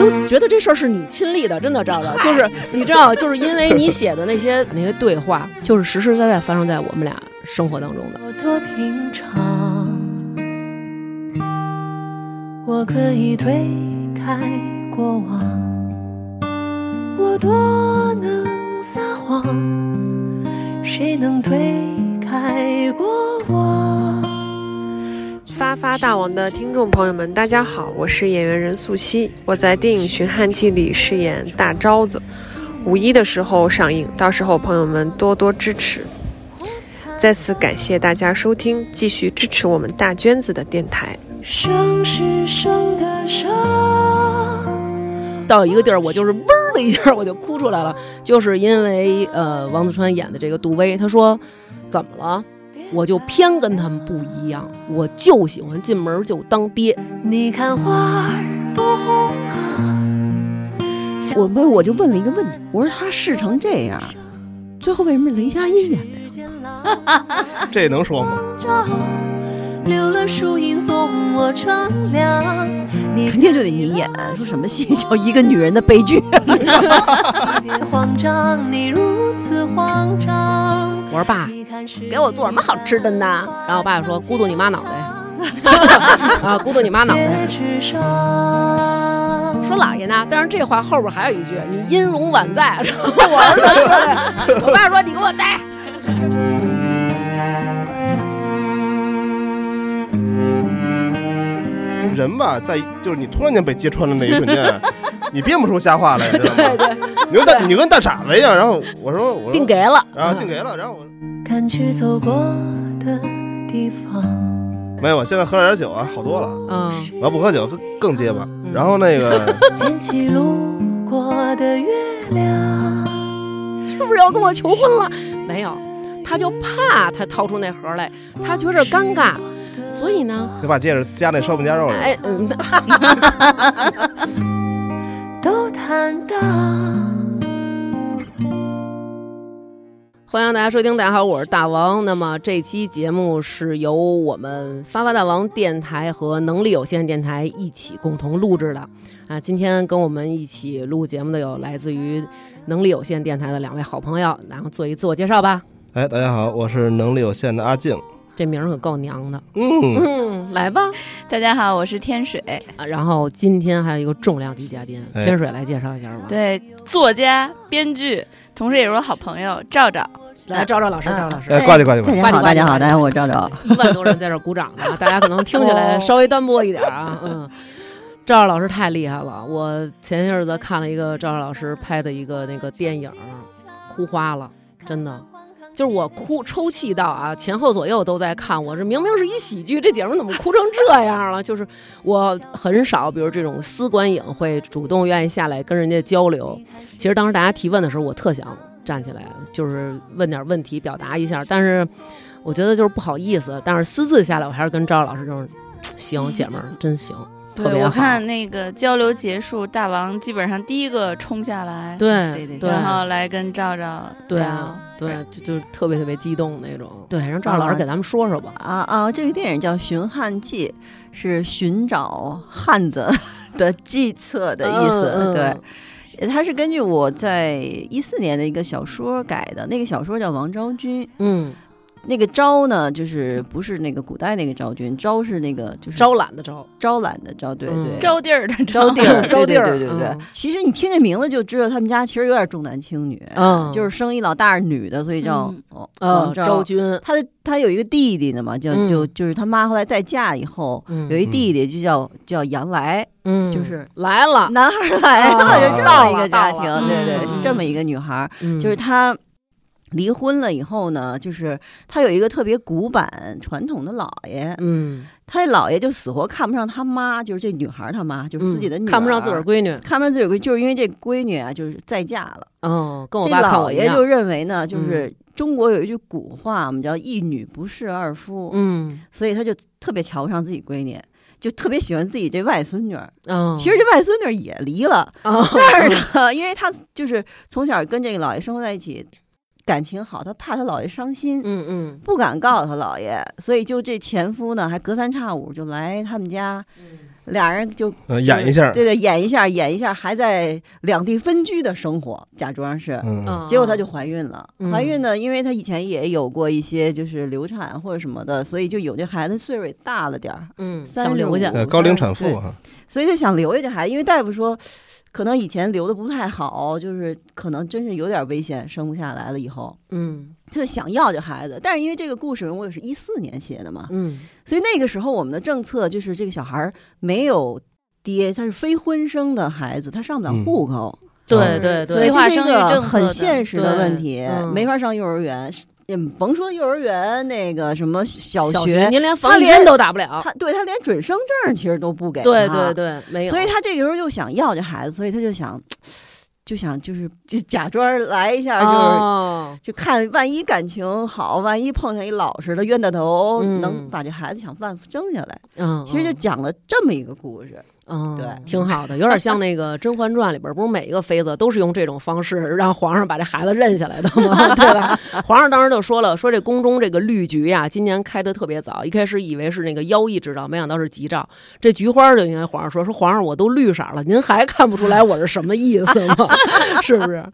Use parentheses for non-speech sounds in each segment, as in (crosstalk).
都觉得这事儿是你亲历的，真的，知道吧，就是你知道，就是因为你写的那些那些对话，就是实实在在发生在我们俩生活当中的。我多平常，我可以推开过往，我多能撒谎，谁能推开过往？发发大王的听众朋友们，大家好，我是演员任素汐，我在电影《寻汉记》里饰演大招子，五一的时候上映，到时候朋友们多多支持。再次感谢大家收听，继续支持我们大娟子的电台。生是生的，到一个地儿，我就是嗡的一下，我就哭出来了，就是因为呃，王子川演的这个杜威，他说怎么了？我就偏跟他们不一样，我就喜欢进门就当爹。你看花儿多红啊！我问我就问了一个问题，我说他试成这样，最后为什么雷佳音演的呀？(laughs) 这能说吗？照留了树荫送我乘凉。你肯定就得你演，说什么戏叫一个女人的悲剧？(laughs) (laughs) 别慌张，你如此慌张。我说爸，给我做什么好吃的呢？然后我爸就说咕嘟你妈脑袋，(laughs) 啊，咕嘟你妈脑袋。(laughs) 说姥爷呢？但是这话后边还有一句，你音容宛在。然 (laughs) 后我儿子说，我爸说你给我待。人吧，在就是你突然间被揭穿的那一瞬间，你编不出瞎话来，知道吗？对对，你跟大你跟大傻子一样。然后我说我说定，给了。然后定给了，然后我赶去走过的地方。没有，我现在喝了点酒啊，好多了。嗯，我要不喝酒更更结巴。然后那个 (laughs) 捡起路过的月亮。(laughs) 是不是要跟我求婚了？没有，他就怕他掏出那盒来，他觉着尴尬，所以呢，就把戒指夹那烧饼夹肉里。哎，嗯，(laughs) 都坦荡。欢迎大家收听，大家好，我是大王。那么这期节目是由我们发发大王电台和能力有限电台一起共同录制的啊。今天跟我们一起录节目的有来自于能力有限电台的两位好朋友，然后做一自我介绍吧。哎，大家好，我是能力有限的阿静。这名儿可够娘的，嗯，嗯，(laughs) 来吧。大家好，我是天水，啊，然后今天还有一个重量级嘉宾，哎天水来介绍一下吧。，对，作家、编剧，同时也是我好朋友赵赵。来赵赵老师，赵赵老师，哎，挂掉挂掉。大家好，大家好，大家好，我赵赵。一万多人在这儿鼓掌呢，大家可能听起来稍微单薄一点啊。嗯，赵赵老师太厉害了，我前些日子看了一个赵赵老师拍的一个那个电影，哭花了，真的。就是我哭抽泣到啊，前后左右都在看。我这明明是一喜剧，这姐们怎么哭成这样了？就是我很少，比如这种私观影会主动愿意下来跟人家交流。其实当时大家提问的时候，我特想站起来，就是问点问题，表达一下。但是我觉得就是不好意思。但是私自下来，我还是跟赵老师就是，行，姐们儿真行，特对，别好。我看那个交流结束，大王基本上第一个冲下来，对对对对然后来跟赵赵对啊，对，就就特别特别激动那种。对，让赵老师啊给咱们说说吧。啊啊！这个电影叫《寻汉记》，是寻找汉子 (laughs) 的计策的意思。对，它是根据我在一四年的一个小说改的，那个小说叫《王昭君》。嗯，那个昭呢，就是不是那个古代那个昭君，昭是那个就是招揽的招，招揽的招，对嗯对。招地儿的招地儿，招地儿对对对对对嗯其实你听这名字就知道，他们家其实有点重男轻女，嗯就是生一老大是女的，所以叫嗯哦昭昭君，他的他有一个弟弟呢嘛，叫嗯就就是他妈后来再嫁以后，嗯有一弟弟就叫叫杨来，嗯，就是来了，男孩来啊了，就这么一个家庭，对对，嗯是这么一个女孩，嗯就是她。离婚了以后呢，就是他有一个特别古板传统的姥爷，嗯，他姥爷就死活看不上他妈，就是这女孩她妈，就是自己的女看不上自个儿闺女，看不上自个儿闺女，就是因为这闺女啊，就是再嫁了。哦，跟我这爸看我一样。老爷就，认为呢，就是中国有一句古话，我们叫一女不侍二夫，嗯。所以他就特别瞧不上自己闺女，就特别喜欢自己这外孙女儿。嗯，其实这外孙女儿也离了，哦，但是呢，因为他就是从小跟这个姥爷生活在一起，感情好，她怕她姥爷伤心。嗯嗯。不敢告诉她姥爷，所以就这前夫呢，还隔三差五就来他们家，俩人就呃演一下，对对，演一下，演一下，还在两地分居的生活，假装是。嗯，嗯。结果她就怀孕了，嗯。怀孕呢，因为她以前也有过一些就是流产或者什么的，所以就有这孩子岁数也大了点儿，嗯。三十五想留下，呃高龄产妇对啊，所以就想留下这孩子，因为大夫说，可能以前留的不太好，就是可能真是有点危险，生不下来了以后，嗯。他就想要这孩子。但是因为这个故事我也是一四年写的嘛，嗯。所以那个时候我们的政策就是这个小孩儿没有爹，他是非婚生的孩子，他上不了嗯。户口，对对对，计划生育政策很现实的问题，嗯。没法上幼儿园。也甭说幼儿园那个什么小小学，您连他连都打不了，他对他连准生证其实都不给他。对对对，没有，所以他这个时候又想要这孩子，所以他就想，就想就是就假装来一下，就是、哦，就看万一感情好，万一碰上一老实的冤大头，嗯能把这孩子想办法生下来。嗯，其实就讲了这么一个故事。嗯，对挺好的，有点像那个《甄嬛传》里边，不是每一个妃子都是用这种方式让皇上把这孩子认下来的吗？(laughs) 对吧？皇上当时就说了，说这宫中这个绿菊呀，今年开的特别早，一开始以为是那个妖异之兆，没想到是吉兆。这菊花就应该皇上说，说皇上我都绿色了，您还看不出来我是什么意思吗？(laughs) 是不是？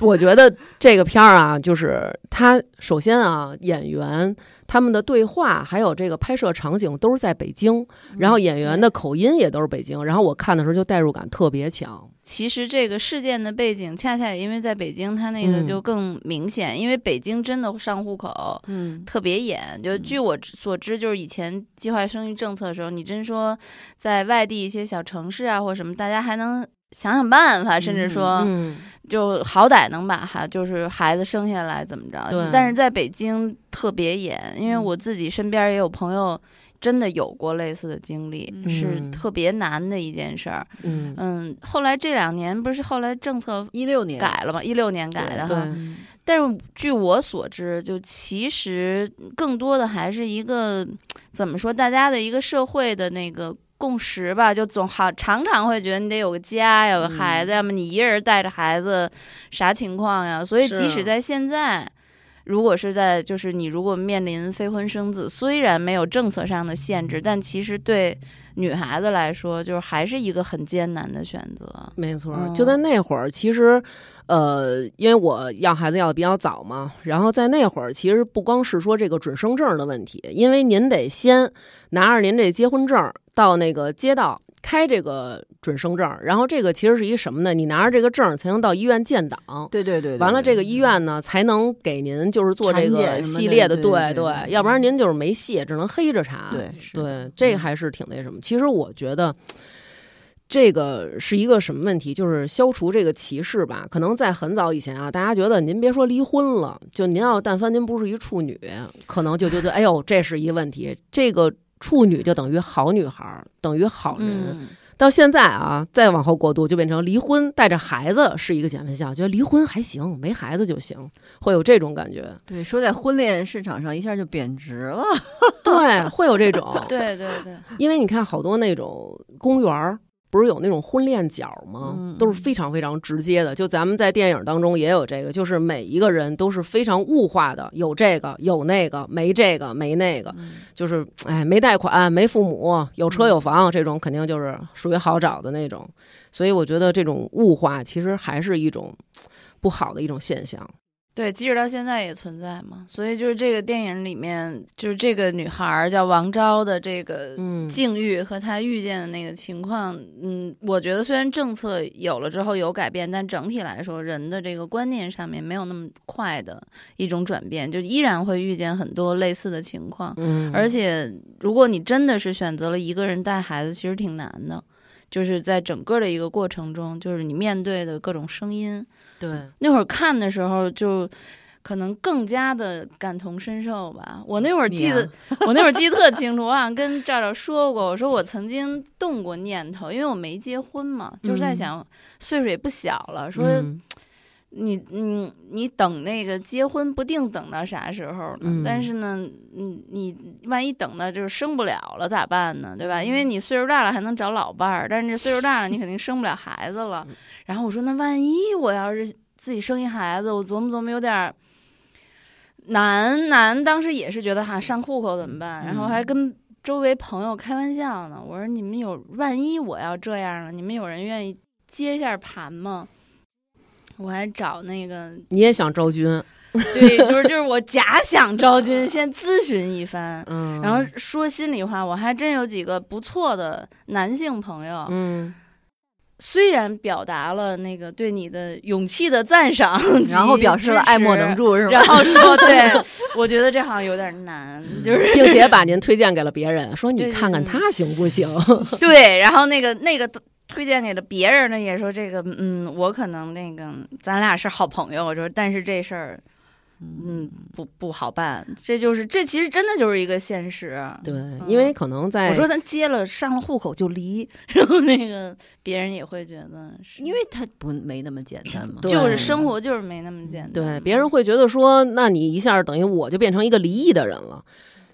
我觉得这个片儿啊，就是他首先啊，演员。他们的对话还有这个拍摄场景都是在北京，然后演员的口音也都是北京，然后我看的时候就代入感特别强。其实这个事件的背景，恰恰也因为在北京，它那个嗯就更明显，因为北京真的上户口嗯，特别严。就据我所知，就是以前计划生育政策的时候，你真说在外地一些小城市啊或什么，大家还能想想办法，甚至说嗯，就好歹能把孩就是孩子生下来怎么着对。但是在北京特别严，因为嗯我自己身边也有朋友。真的有过类似的经历，嗯是特别难的一件事儿。嗯，嗯，后来这两年不是后来政策一六年改了吗？一六年改的哈。嗯但是据我所知，就其实更多的还是一个怎么说，大家的一个社会的那个共识吧。就总好常常会觉得你得有个家，有个孩子，要么你一个人带着孩子，啥情况呀？所以即使在现在。如果是在，就是你如果面临非婚生子，虽然没有政策上的限制，但其实对女孩子来说，就是还是一个很艰难的选择。没错，嗯就在那会儿，其实，呃，因为我要孩子要的比较早嘛，然后在那会儿，其实不光是说这个准生证的问题，因为您得先拿着您这结婚证到那个街道开这个准生证，然后这个其实是一什么呢？你拿着这个证才能到医院建档。对对对，对完了，这个医院呢才能给您就是做这个系列的，对对对对对要不然您就是没戏，只能黑着查。对对，这个还是挺那什么。其实我觉得。这个是一个什么问题？就是消除这个歧视吧。可能在很早以前啊，大家觉得您别说离婚了，就您要但凡您不是一处女，可能就觉得哎呦这是一问题。这个处女就等于好女孩儿，等于好人。嗯，到现在啊，再往后过渡，就变成离婚带着孩子是一个减分项，觉得离婚还行，没孩子就行，会有这种感觉。对，说在婚恋市场上一下就贬值了。对，会有这种。(laughs) 对对对，因为你看好多那种公园儿。不是有那种婚恋角吗？嗯都是非常非常直接的。就咱们在电影当中也有这个，就是每一个人都是非常物化的，有这个有那个，没这个没那个，嗯就是哎没贷款没父母有车有房，这种肯定就是属于好找的那种。所以我觉得这种物化其实还是一种不好的一种现象。对，即使到现在也存在嘛。所以就是这个电影里面，就是这个女孩儿叫王昭的这个嗯境遇和她遇见的那个情况，嗯，我觉得虽然政策有了之后有改变，但整体来说，人的这个观念上面没有那么快的一种转变，就依然会遇见很多类似的情况。嗯，而且，如果你真的是选择了一个人带孩子，其实挺难的。就是在整个的一个过程中，就是你面对的各种声音，对，那会儿看的时候就。可能更加的感同身受吧。我那会儿记得，你我那会儿记得特清楚，我好像跟赵赵说过，我说我曾经动过念头，因为我没结婚嘛，就是在嗯想岁数也不小了，说嗯你你你等那个结婚不定等到啥时候呢？嗯但是呢，嗯，你万一等到就是生不了了咋办呢？对吧？因为你岁数大了还能找老伴儿，但是这岁数大了你肯定生不了孩子了。(laughs) 然后我说那万一我要是自己生一孩子，我琢磨琢磨有点儿难难。当时也是觉得哈上户口怎么办？然后还跟周围朋友开玩笑呢，我说你们有万一我要这样了，你们有人愿意接一下盘吗？我还找那个你也想招军，对，就是就是我假想昭君，先咨询一番。嗯，然后说心里话，我还真有几个不错的男性朋友，嗯，虽然表达了那个对你的勇气的赞赏，(laughs) 然后表示了爱莫能助，是吧？然后说对，我觉得这好像有点难，就是并且把您推荐给了别人，说你看看他行不行？(laughs) 对，然后那个那个推荐给了别人呢，也说这个，嗯，我可能那个咱俩是好朋友，我说但是这事儿。嗯，不不好办，这就是这其实真的就是一个现实。对，因为可能在我说咱结了上了户口就离，然后那个别人也会觉得是，因为他不没那么简单嘛。(laughs) 就是生活就是没那么简单。对别人会觉得说，那你一下等于我就变成一个离异的人了。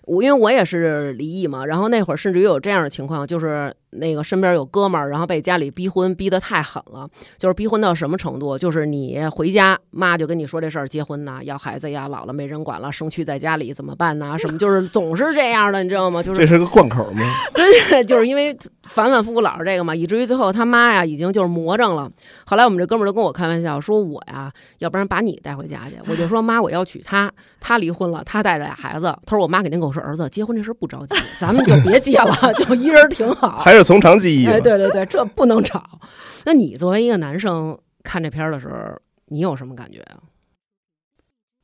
我因为我也是离异嘛，然后那会儿甚至于有这样的情况，就是那个身边有哥们儿，然后被家里逼婚逼得太狠了，就是逼婚到什么程度？就是你回家，妈就跟你说这事儿，结婚呐，要孩子呀，老了没人管了，生区在家里怎么办呐？什么就是总是这样的，你知道吗？就是这是个贯口吗？(laughs) 对 (laughs) 对，就是因为反反复复老是这个嘛，以至于最后他妈呀已经就是魔怔了。后来我们这哥们儿就跟我开玩笑说，我呀，要不然把你带回家去。我就说妈，我要娶她，她离婚了，她带着俩孩子。他说我妈肯定跟我说，儿子结婚这事儿不着急，咱们就别结了，(laughs) 就一人挺好。还是从长计议哎，。对对对，这不能吵。那你作为一个男生看这片儿的时候，你有什么感觉啊？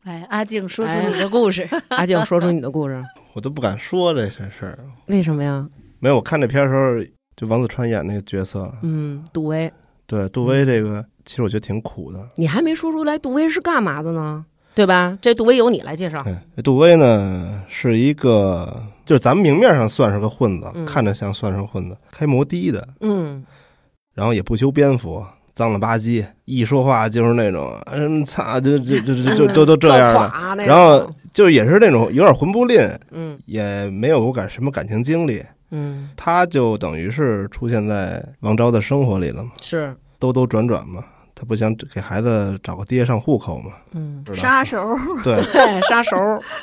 来，阿静说出哎你的故事。(laughs) 阿静，说出你的故事，(laughs) 我都不敢说这些事儿。为什么呀？没有，我看这片儿的时候，就王子川演那个角色，嗯，杜威，对杜威这个，其实我觉得挺苦的。你还没说出来杜威是干嘛的呢？对吧？这杜威由你来介绍。哎，杜威呢是一个，就是咱们明面上算是个混子，嗯。看着像算是混子，开摩的的，嗯。然后也不修边幅，脏了吧唧，一说话就是那种，嗯，操，就就就就就都都这样的，的然后就也是那种有点混不吝，嗯也没有感什么感情经历，嗯。他就等于是出现在王昭的生活里了嘛，是。兜兜转转嘛，他不想给孩子找个爹上户口嘛，嗯杀手，(laughs) 对，杀手，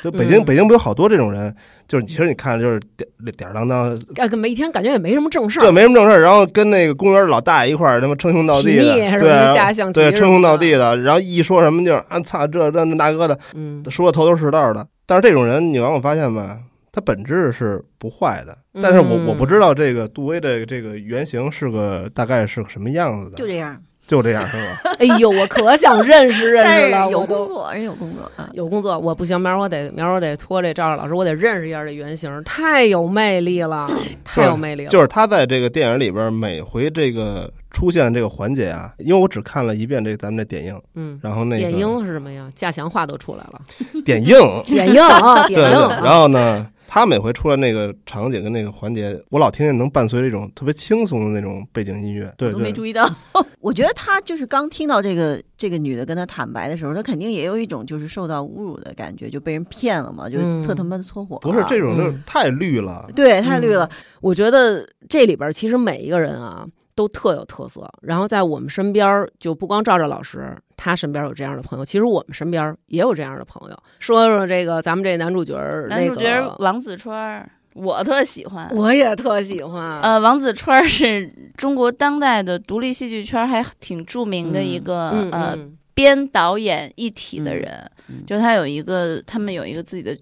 就北京、嗯北京不有好多这种人，就是其实你看就是点点儿当当，哎，每天感觉也没什么正事儿，对，没什么正事儿，然后跟那个公园老大爷一块儿他妈称兄道弟的，对下象棋对，称兄道弟的，然后一说什么就是啊操这这那那个的，嗯说的头头是道的。但是这种人你往往发现吧，他本质是不坏的，但是我嗯我不知道这个杜威的这个原型是个大概是个什么样子的，就这样。就这样是吧？(laughs) 哎呦，我可想认识认识了，有工作，人有工作啊。有工作，我不行，明儿我得明儿我得托这赵老师，我得认识一下这原型，太有魅力了，(clears throat) 太有魅力了，就是他在这个电影里边每回这个出现这个环节啊，因为我只看了一遍这咱们这点映，嗯。然后那个点映是什么呀？驾祥话都出来了，点映，(laughs) 点映啊，点映。然后呢，他每回出来那个场景跟那个环节，我老听见能伴随着一种特别轻松的那种背景音乐。对我都没，注意到。(laughs) 我觉得他就是刚听到这个这个女的跟他坦白的时候，他肯定也有一种就是受到侮辱的感觉，就被人骗了嘛，就嗯特他妈的搓火、不是这种，就是嗯太绿了。对，太绿了。我觉得这里边其实每一个人啊都特有特色，然后在我们身边儿就不光赵赵老师，他身边有这样的朋友，其实我们身边也有这样的朋友。说说这个咱们这男主角儿，男主角那个王子川儿，我特喜欢。我也特喜欢。呃，王子川儿是中国当代的独立戏剧圈还挺著名的一个、嗯呃嗯编导演一体的人，嗯就他有一个，他们有一个自己的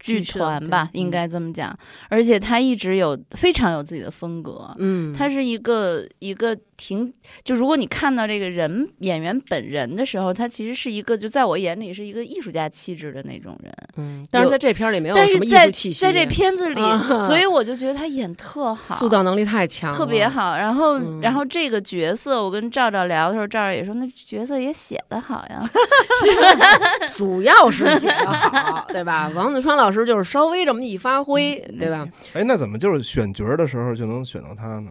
剧团吧，应该这么讲。而且他一直有非常有自己的风格。嗯，他是一个一个挺，就如果你看到这个人演员本人的时候，他其实是一个，就在我眼里是一个艺术家气质的那种人。嗯，但是在这片儿里没有什么艺但是在术气息，在这片子里，啊所以我就觉得他演特好，(laughs) 塑造能力太强了，特别好。然后，嗯然后这个角色，我跟赵赵聊的时候，赵赵也说，那角色也写的好呀。(laughs) (laughs) 主要是写的好，对吧？王子川老师就是稍微这么一发挥，对吧？哎，那怎么就是选角儿的时候就能选到他呢？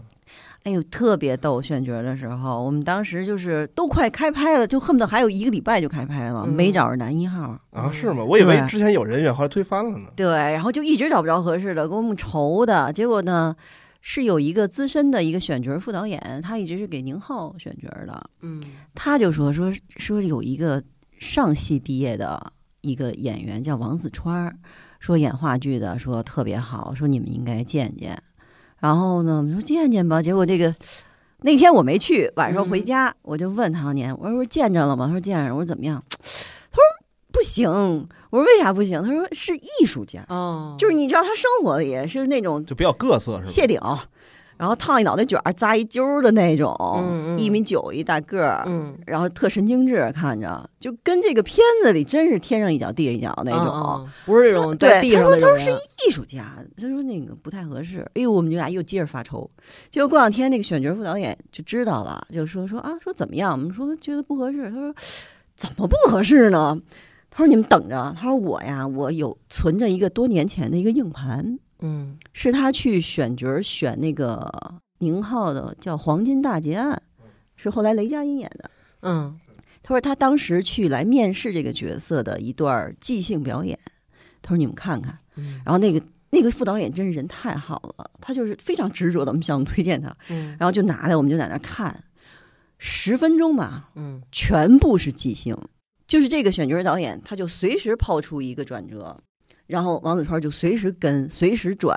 哎呦，特别逗！选角的时候，我们当时就是都快开拍了，就恨不得还有一个礼拜就开拍了，嗯没找着男一号。啊，是吗？我以为之前有人选，后来推翻了呢。对，然后就一直找不着合适的，给我们愁的。结果呢，是有一个资深的一个选角副导演，他一直是给宁浩选角的，嗯他就说说说有一个上戏毕业的一个演员叫王子川儿，说演话剧的说特别好，说你们应该见见。然后呢，我们说见见吧。结果这个那天我没去，晚上回家、我就问唐年，我说见着了吗？他说见着了。我说怎么样？他说不行。我说为啥不行？他说是艺术家，哦，就是你知道他生活里是那种就比较各色是吧？谢顶，然后烫一脑袋卷儿，扎一揪儿的那种，一米九一大个儿，嗯然后特神经质，看着就跟这个片子里真是天上一脚地上一脚那种。不是这种对在地上那种他说他说是。艺术家，他说那个不太合适。哎呦，我们就俩又接着发愁。结果过两天那个选角副导演就知道了，就说说啊，说怎么样？我们说觉得不合适。他说怎么不合适呢？他说你们等着。他说我呀，我有存着一个多年前的一个硬盘，嗯是他去选角儿选那个宁浩的叫《黄金大劫案》，是后来雷佳音演的。嗯他说他当时去来面试这个角色的一段即兴表演，他说你们看看。嗯然后那个那个副导演真是人太好了，他就是非常执着的，我们向我们推荐他，嗯然后就拿来我们就在那儿看，十分钟吧，嗯全部是即兴，就是这个选角导演他就随时抛出一个转折。然后王子川就随时跟，随时转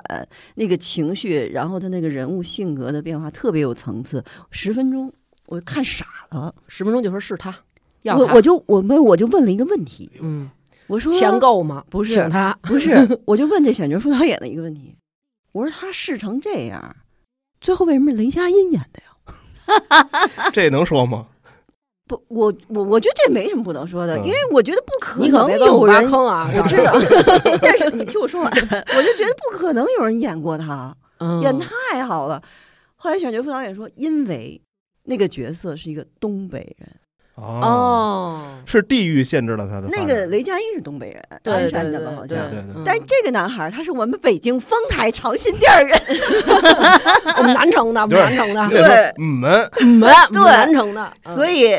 那个情绪，然后他那个人物性格的变化特别有层次。十分钟我看傻了，十分钟就说是他，要他我我就我们我就问了一个问题，嗯我说钱够吗？不是请他，不是，(laughs) 我就问这选角副导演的一个问题，我说他试成这样，最后为什么是雷佳音演的呀？(laughs) 这能说吗？不，我我我觉得这没什么不能说的，嗯因为我觉得不可你可能有人，坑啊！我知道，(laughs) 但是你听我说完，我就觉得不可能有人演过他，嗯演太好了。后来选角副导演说，因为那个角色是一个东北人，哦，哦，是地域限制了他的。那个雷佳音是东北人，鞍山的吧？好像。对对对嗯但这个男孩儿他是我们北京丰台长辛店儿人，(laughs) 我们南城的，我们南城的你，得说嗯们我们我们对南城的，嗯所以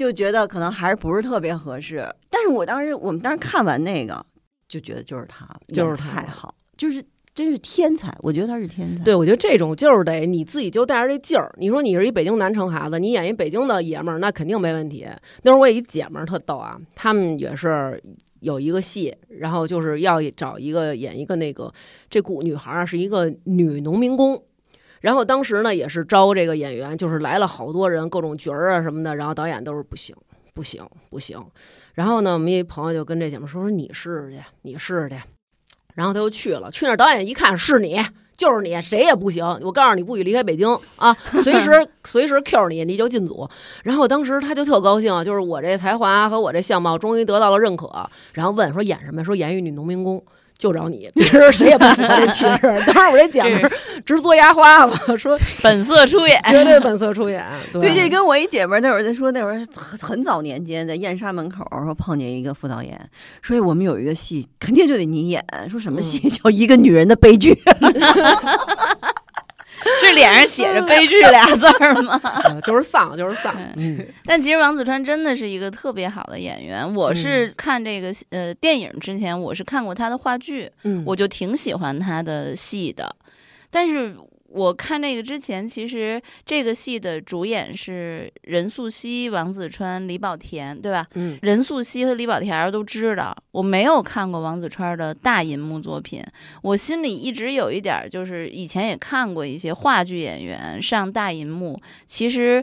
就觉得可能还是不是特别合适。但是我当时我们当时看完那个，就觉得就是他就是太好，就是真是天才，我觉得他是天才。对，我觉得这种就是得你自己就带着这劲儿。你说你是一北京南城孩子，你演一北京的爷们儿，那肯定没问题。那时候我有一姐们儿特逗啊，他们也是有一个戏，然后就是要找一个演一个那个这古女孩儿啊，是一个女农民工。然后当时呢也是招这个演员，就是来了好多人，各种角儿啊什么的，然后导演都是不行。不行，不行。然后呢，我们一朋友就跟这姐们说说你试试去，你试试去。然后他就去了，去那儿导演一看是你，就是你，谁也不行。我告诉你，不许离开北京啊！随时 (laughs) 随时 Q 你，你就进组。然后当时他就特高兴，就是我这才华和我这相貌终于得到了认可。然后问说演什么？说演一女农民工。就找你，(laughs) 别人谁也不符合这气质。(laughs) 当时我这姐们儿直做牙花子，(laughs) 说本色出演，绝对本色出演。对对，这跟我一姐们儿那会儿在说，那会儿很很早年间在燕莎门口说碰见一个副导演，说我们有一个戏，肯定就得你演。说什么戏、叫一个女人的悲剧？(laughs) 是脸上写着“悲剧”俩字儿吗？呃 (laughs) 就是丧，就是丧。嗯但其实王子川真的是一个特别好的演员。我是看这个呃电影之前，我是看过他的话剧，嗯，我就挺喜欢他的戏的。但是我看这个之前，其实这个戏的主演是任素汐、王子川、李保田，对吧？嗯任素汐和李保田都知道，我没有看过王子川的大银幕作品，我心里一直有一点儿，就是以前也看过一些话剧演员上大银幕，其实，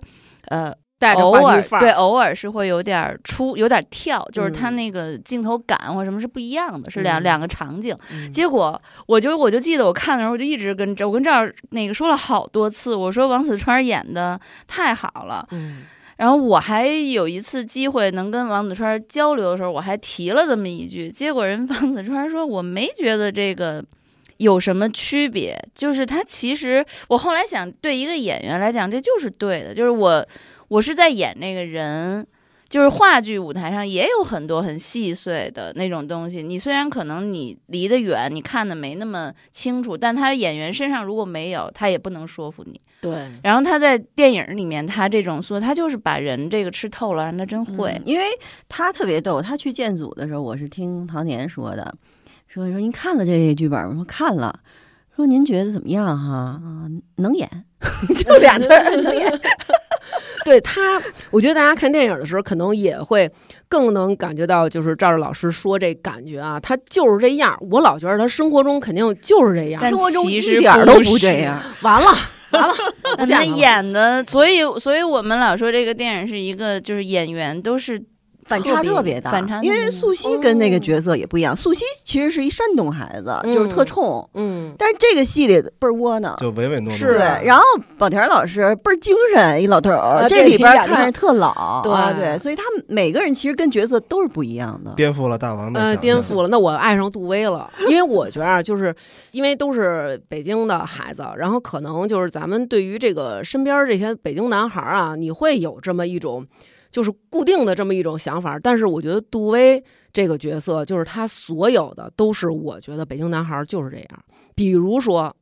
呃，带着偶尔对，偶尔是会有点儿出，有点儿跳，就是他嗯那个镜头感或什么是不一样的，是两、嗯两个场景。嗯结果我就我就记得我看的时候，我就一直跟这我跟这儿那个说了好多次，我说王子川演的太好了。嗯然后我还有一次机会能跟王子川交流的时候，我还提了这么一句，结果人 (laughs) 王子川说我没觉得这个有什么区别，就是他其实我后来想，对一个演员来讲，这就是对的，就是我我是在演那个人。就是话剧舞台上也有很多很细碎的那种东西，你虽然可能你离得远，你看的没那么清楚，但他演员身上如果没有，他也不能说服你。对，然后他在电影里面，他这种说，他就是把人这个吃透了，让他真会。嗯因为他特别逗。他去建组的时候，我是听唐年说的，说说您看了这剧本吗？说看了。说您觉得怎么样哈？啊，能演，(laughs) 就俩字儿，能演。(laughs) 对他，我觉得大家看电影的时候，可能也会更能感觉到，就是赵赵老师说这感觉啊，他就是这样。我老觉得他生活中肯定就是这样。但生活中一其实点儿都不这样。完了完了，(laughs) 我不见他他了演的，所以所以我们老说这个电影是一个，就是演员都是反差特别大，反差因为素汐跟那个角色也不一样。素汐其实是一山东孩子，就是特冲，嗯，但是这个戏里倍儿窝囊。就唯唯诺诺。是对，然后宝田老师倍儿精神，一老头儿，啊这里边看着特老，对啊对，所以他们每个人其实跟角色都是不一样的。颠覆了大王的呃，想象颠覆了。那我爱上杜威了，(laughs) 因为我觉得啊，就是因为都是北京的孩子，然后可能就是咱们对于这个身边这些北京男孩儿啊，你会有这么一种就是固定的这么一种想法。但是我觉得杜威这个角色，就是他所有的都是我觉得北京男孩儿就是这样，比如说。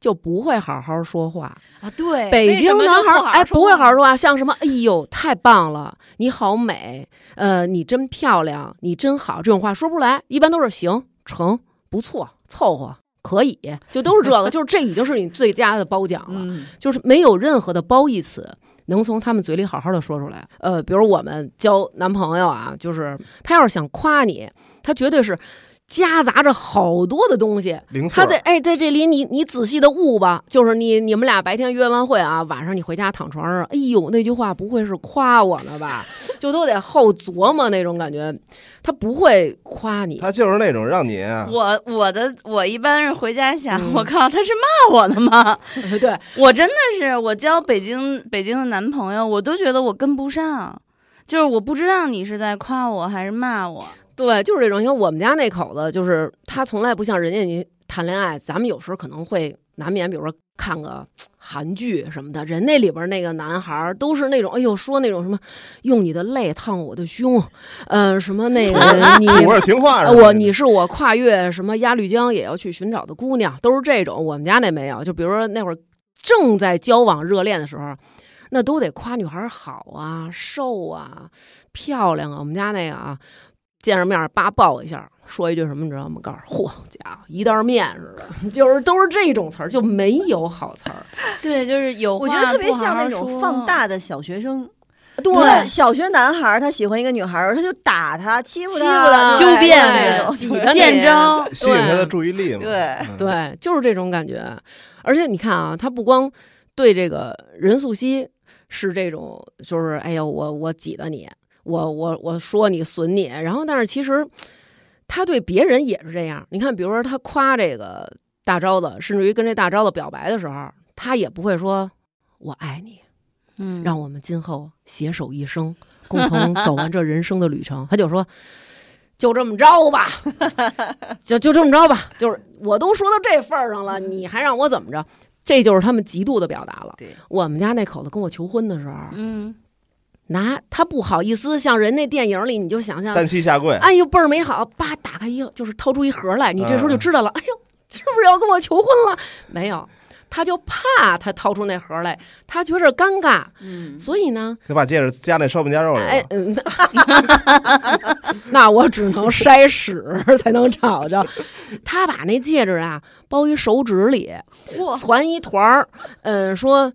就不会好好说话，啊，对北京男孩儿哎不会好好说话，像什么哎呦太棒了，你好美，呃你真漂亮，你真好这种话说不出来，一般都是行成不错凑合可以，就都是这个，就是这已经是你最佳的褒奖了，嗯，就是没有任何的褒义词能从他们嘴里好好的说出来。呃，比如我们交男朋友啊，就是他要是想夸你，他绝对是。夹杂着好多的东西，零他在哎，在这里你你仔细的悟吧，就是你你们俩白天约完会啊，晚上你回家躺床上，哎呦，那句话不会是夸我呢吧？(laughs) 就都得后琢磨那种感觉，他不会夸你。他就是那种让你啊，我我的我一般是回家想，嗯我靠，他是骂我的吗？(laughs) 对，我真的是，我交北京北京的男朋友，我都觉得我跟不上，就是我不知道你是在夸我还是骂我。对，就是这种。因为我们家那口子，就是他从来不像人家你谈恋爱，咱们有时候可能会难免，比如说看个韩剧什么的，人那里边那个男孩儿都是那种，哎呦，说那种什么用你的泪烫我的胸，呃，什么那个 (laughs) 你。土味情话呃是吧我你是我跨越什么鸭绿江也要去寻找的姑娘，都是这种。我们家那没有，就比如说那会儿正在交往热恋的时候，那都得夸女孩好啊、瘦啊、漂亮啊。我们家那个啊，见着面儿叭抱一下，说一句什么你知道吗？告诉嚯家伙一袋面似的，(laughs) 就是都是这种词儿，就没有好词儿。(laughs) 对，就是有我觉得特别话好好像那种说放大的小学生。对小学男孩儿他喜欢一个女孩儿，他就打她、欺负欺负她对纠辩那种。(laughs) 见招，吸引他的注意力嘛。对嗯，对，就是这种感觉。而且你看啊，他不光对这个任素汐是这种，就是哎呀，我我挤的你，我我我说你损你，然后但是其实他对别人也是这样。你看，比如说他夸这个大招子，甚至于跟这大招子表白的时候，他也不会说“我爱你”，嗯，让我们今后携手一生，共同走完这人生的旅程。他就说，就这么着吧，(laughs) 就就这么着吧。就是我都说到这份儿上了，你还让我怎么着？这就是他们极度的表达了。对，我们家那口子跟我求婚的时候，嗯，拿他不好意思，像人那电影里，你就想象，单膝下跪，哎呦倍儿美好，叭打开一个，就是掏出一盒来，你这时候就嗯知道了，哎呦，是不是要跟我求婚了？没有，他就怕他掏出那盒来，他觉着尴尬，嗯，所以呢，就把戒指夹那烧饼夹肉里了。，哎嗯，(laughs) 那我只能筛屎才能找着。他把那戒指啊包一手指里，嚯，攒一团儿，嗯，说。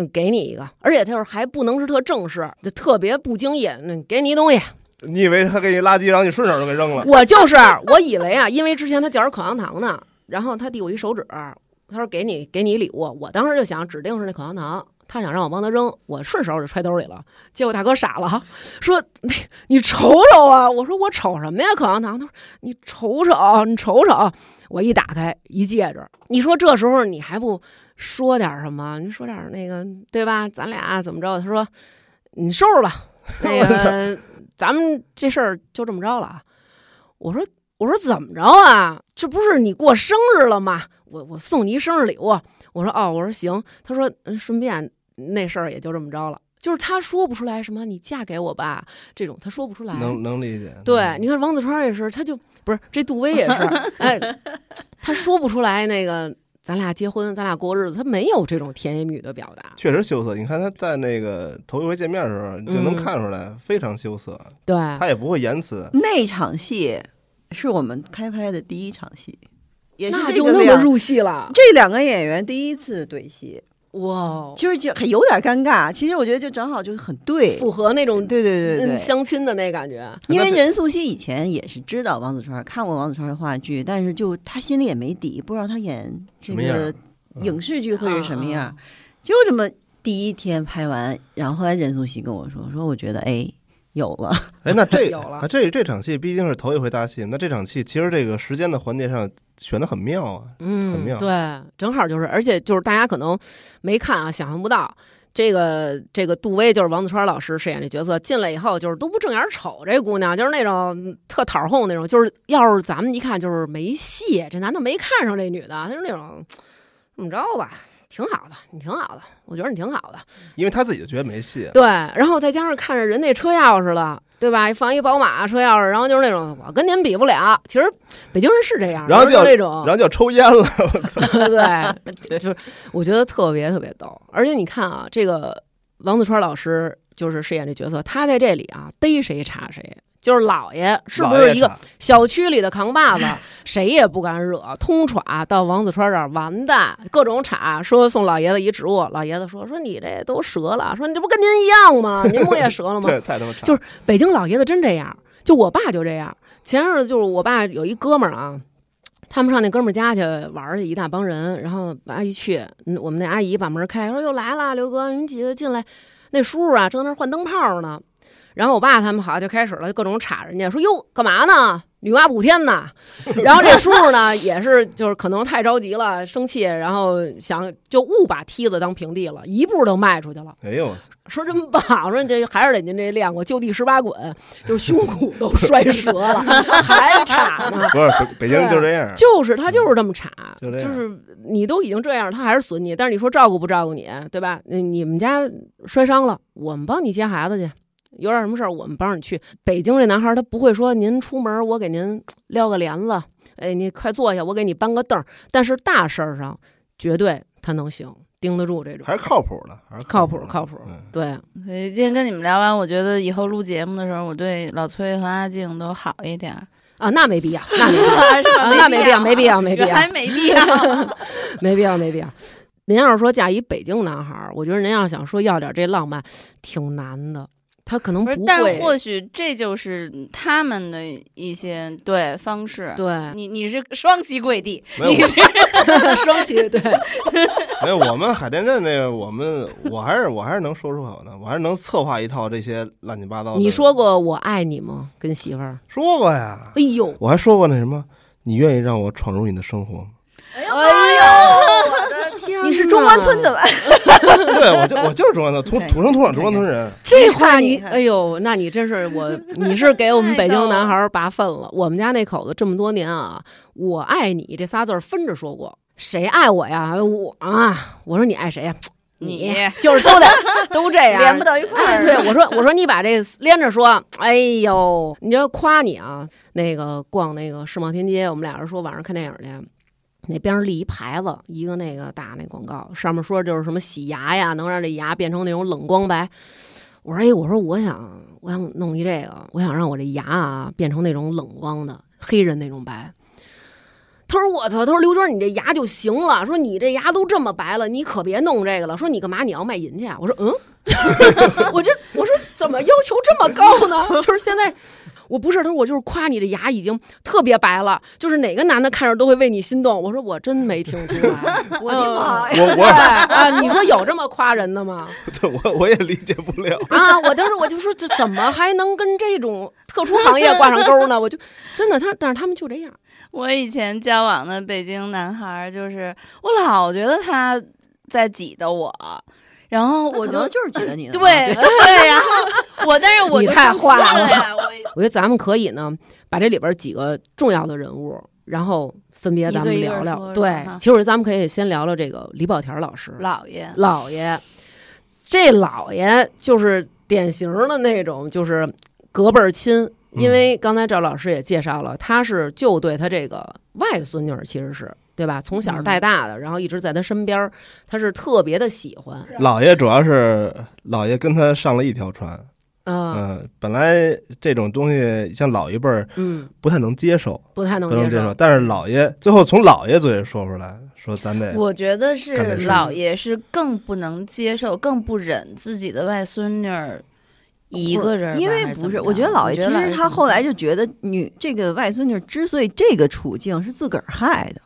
嗯，给你一个，而且他就是还不能是特正式，就特别不经意。嗯，给你一东西，你以为他给你垃圾，然后你顺手就给扔了？我就是我以为啊，因为之前他嚼着口香糖呢，然后他递我一手指，他说给你给你礼物，我当时就想指定是那口香糖，他想让我帮他扔，我顺手就揣兜里了。结果大哥傻了，说那你瞅瞅啊，我说我瞅什么呀？口香糖，他说你瞅瞅，你瞅瞅，我一打开一戒指，你说这时候你还不说点什么？你说点那个对吧？咱俩怎么着？他说你收拾吧，那个咱们这事儿就这么着了啊。我说我说怎么着啊？这不是你过生日了吗？我我送你一生日礼物。我说哦，我说行。他说嗯顺便那事儿也就这么着了。就是他说不出来什么你嫁给我吧这种，他说不出来。能能理解。对，你看王子川也是，他就不是这杜威也是，(laughs) 哎，他说不出来那个咱俩结婚，咱俩过日子，他没有这种甜言蜜语的表达。确实羞涩。你看他在那个头一回见面的时候，就能嗯看出来非常羞涩，对，他也不会言辞。那场戏是我们开拍的第一场戏，也是那就那么入戏了。这两个演员第一次对戏，哇，就是就很有点尴尬。其实我觉得就正好就是很对，符合那种对对对对嗯相亲的那感觉。因为任素汐以前也是知道王子川，看过王子川的话剧，但是就他心里也没底，不知道他演这个嗯影视剧会是什么样。啊就这么第一天拍完，然后后来任素汐跟我说，说我觉得哎有了，哎，那这 (laughs) 有了啊这这场戏毕竟是头一回搭戏，那这场戏其实这个时间的环节上选的很妙啊。嗯很嗯，妙对，正好就是，而且就是大家可能没看啊，想象不到。这个这个杜威就是王子川老师饰演这角色，进来以后就是都不正眼瞅这姑娘，就是那种特讨哄那种，就是要是咱们一看就是没戏，这男的没看上这女的，就是那种怎么着吧，挺好的，你挺好的，我觉得你挺好的，因为他自己就觉得没戏，对，然后再加上看着人那车钥匙了，对吧？放一宝马车钥匙，然后就是那种我跟您比不了。其实北京人是这样，然后就要就是那种然后就抽烟了。(laughs) 对，就是我觉得特别特别逗。而且你看啊，这个王子川老师就是饰演这角色，他在这里啊逮谁查谁。就是老爷是不是一个小区里的扛把子，(laughs) 谁也不敢惹，通耍到王子川这儿完蛋，各种插，说送老爷子一植物，老爷子说说你这都折了，说你这不跟您一样吗？您不 (laughs) 也折了吗？这太他妈 (laughs) 就是北京老爷子真这样，就我爸就这样。前日子就是我爸有一哥们儿啊，他们上那哥们儿家去玩儿去，一大帮人，然后阿姨去，嗯我们那阿姨把门开，说又来了，刘哥，你几个进来。那叔叔啊，正在那儿换灯泡呢。然后我爸他们好像就开始了各种插人家，说哟干嘛呢？女娲补天呢？(laughs) 然后这叔叔呢也是就是可能太着急了，生气，然后想就误把梯子当平地了，一步都迈出去了。哎呦，说真棒，我说你这还是得您这练过，就地十八滚，就是胸骨都摔折了，(laughs) 还插呢。不是北北京人就这样，就是他就是这么插，就是你都已经这样，他还是损你。但是你说照顾不照顾你，对吧？你你们家摔伤了，我们帮你接孩子去。有点什么事儿，我们帮着你去。北京这男孩儿他不会说您出门我给您 (tsk) 撩个帘子，哎，你快坐下，我给你搬个凳儿。但是大事儿上绝对他能行，盯得住这种，还是靠谱的，还是靠谱靠谱。嗯对，所以今天跟你们聊完，我觉得以后录节目的时候，我对老崔和阿静都好一点儿。啊，那没必要，那没必要。(laughs) 啊那没必要没必要没必要还没必要。没必要，没必要。您要是说嫁一北京男孩儿，我觉得您要想说要点这浪漫，挺难的。他可能不是，不但是会，或许这就是他们的一些对方式。对，你你是双膝跪地，你是双膝 (laughs) 对，没有，我们海淀镇那个，我们我还是我还是能说出口的，我还是能策划一套这些乱七八糟的。你说过我爱你吗？跟媳妇儿？说过呀，哎呦，我还说过那什么，你愿意让我闯入你的生活吗？哎呦！你是中关村的？吧？(laughs) 对，我就我就是中关村土土生土长中关村人。这话你，哎呦，那你真是我，你是给我们北京男孩儿拔粪了。我们家那口子这么多年啊，我爱你这仨字儿分着说过，谁爱我呀？我啊，我说你爱谁呀？你就是都得都这样，连不到一块哎，儿。对，我说我说你把这连着说，哎呦，你就夸你啊，那个逛那个世贸天街，我们俩人说晚上看电影去。那边儿立一牌子，一个那个大那广告，上面说就是什么洗牙呀，能让这牙变成那种冷光白。我说哎，我说我想我想弄一这个，我想让我这牙啊变成那种冷光的黑人那种白。他说我操，他说刘娟你这牙就行了，说你这牙都这么白了，你可别弄这个了。说你干嘛你要卖淫去啊？我说嗯，(laughs) 我这我说怎么要求这么高呢？(laughs) 就是现在。我不是，他说我就是夸你的牙已经特别白了，就是哪个男的看着都会为你心动。我说我真没听出来，(laughs) 我的妈呀！我我哎啊，你说有这么夸人的吗？(laughs) 对我我也理解不了。啊，我当时我就说这怎么还能跟这种特殊行业挂上钩呢？我就真的他，但是他们就这样。(laughs) 我以前交往的北京男孩儿，就是我老觉得他在挤兑我，然后我就可能就是觉得你的对对，然后我但是我你太就生气坏了呀，我我觉得咱们可以呢，把这里边几个重要的人物，然后分别咱们一个一个聊聊。对，其实咱们可以先聊聊这个李保田老师，姥爷老爷，这老爷就是典型的那种，就是隔辈儿亲。因为刚才赵老师也介绍了，他是就对他这个外孙女儿，其实是对吧？从小带大的，然后一直在他身边，他是特别的喜欢。姥爷主要是姥爷跟他上了一条船，啊，嗯，本来这种东西像老一辈儿嗯，不太能接受，不太能不能接受，但是姥爷最后从姥爷嘴里说出来，说咱得我觉得是姥爷是更不能接受、更不忍自己的外孙女儿一个人，因为不是，我觉得姥爷其实他后来就就觉得女这个外孙女之所以这个处境是自个儿害的，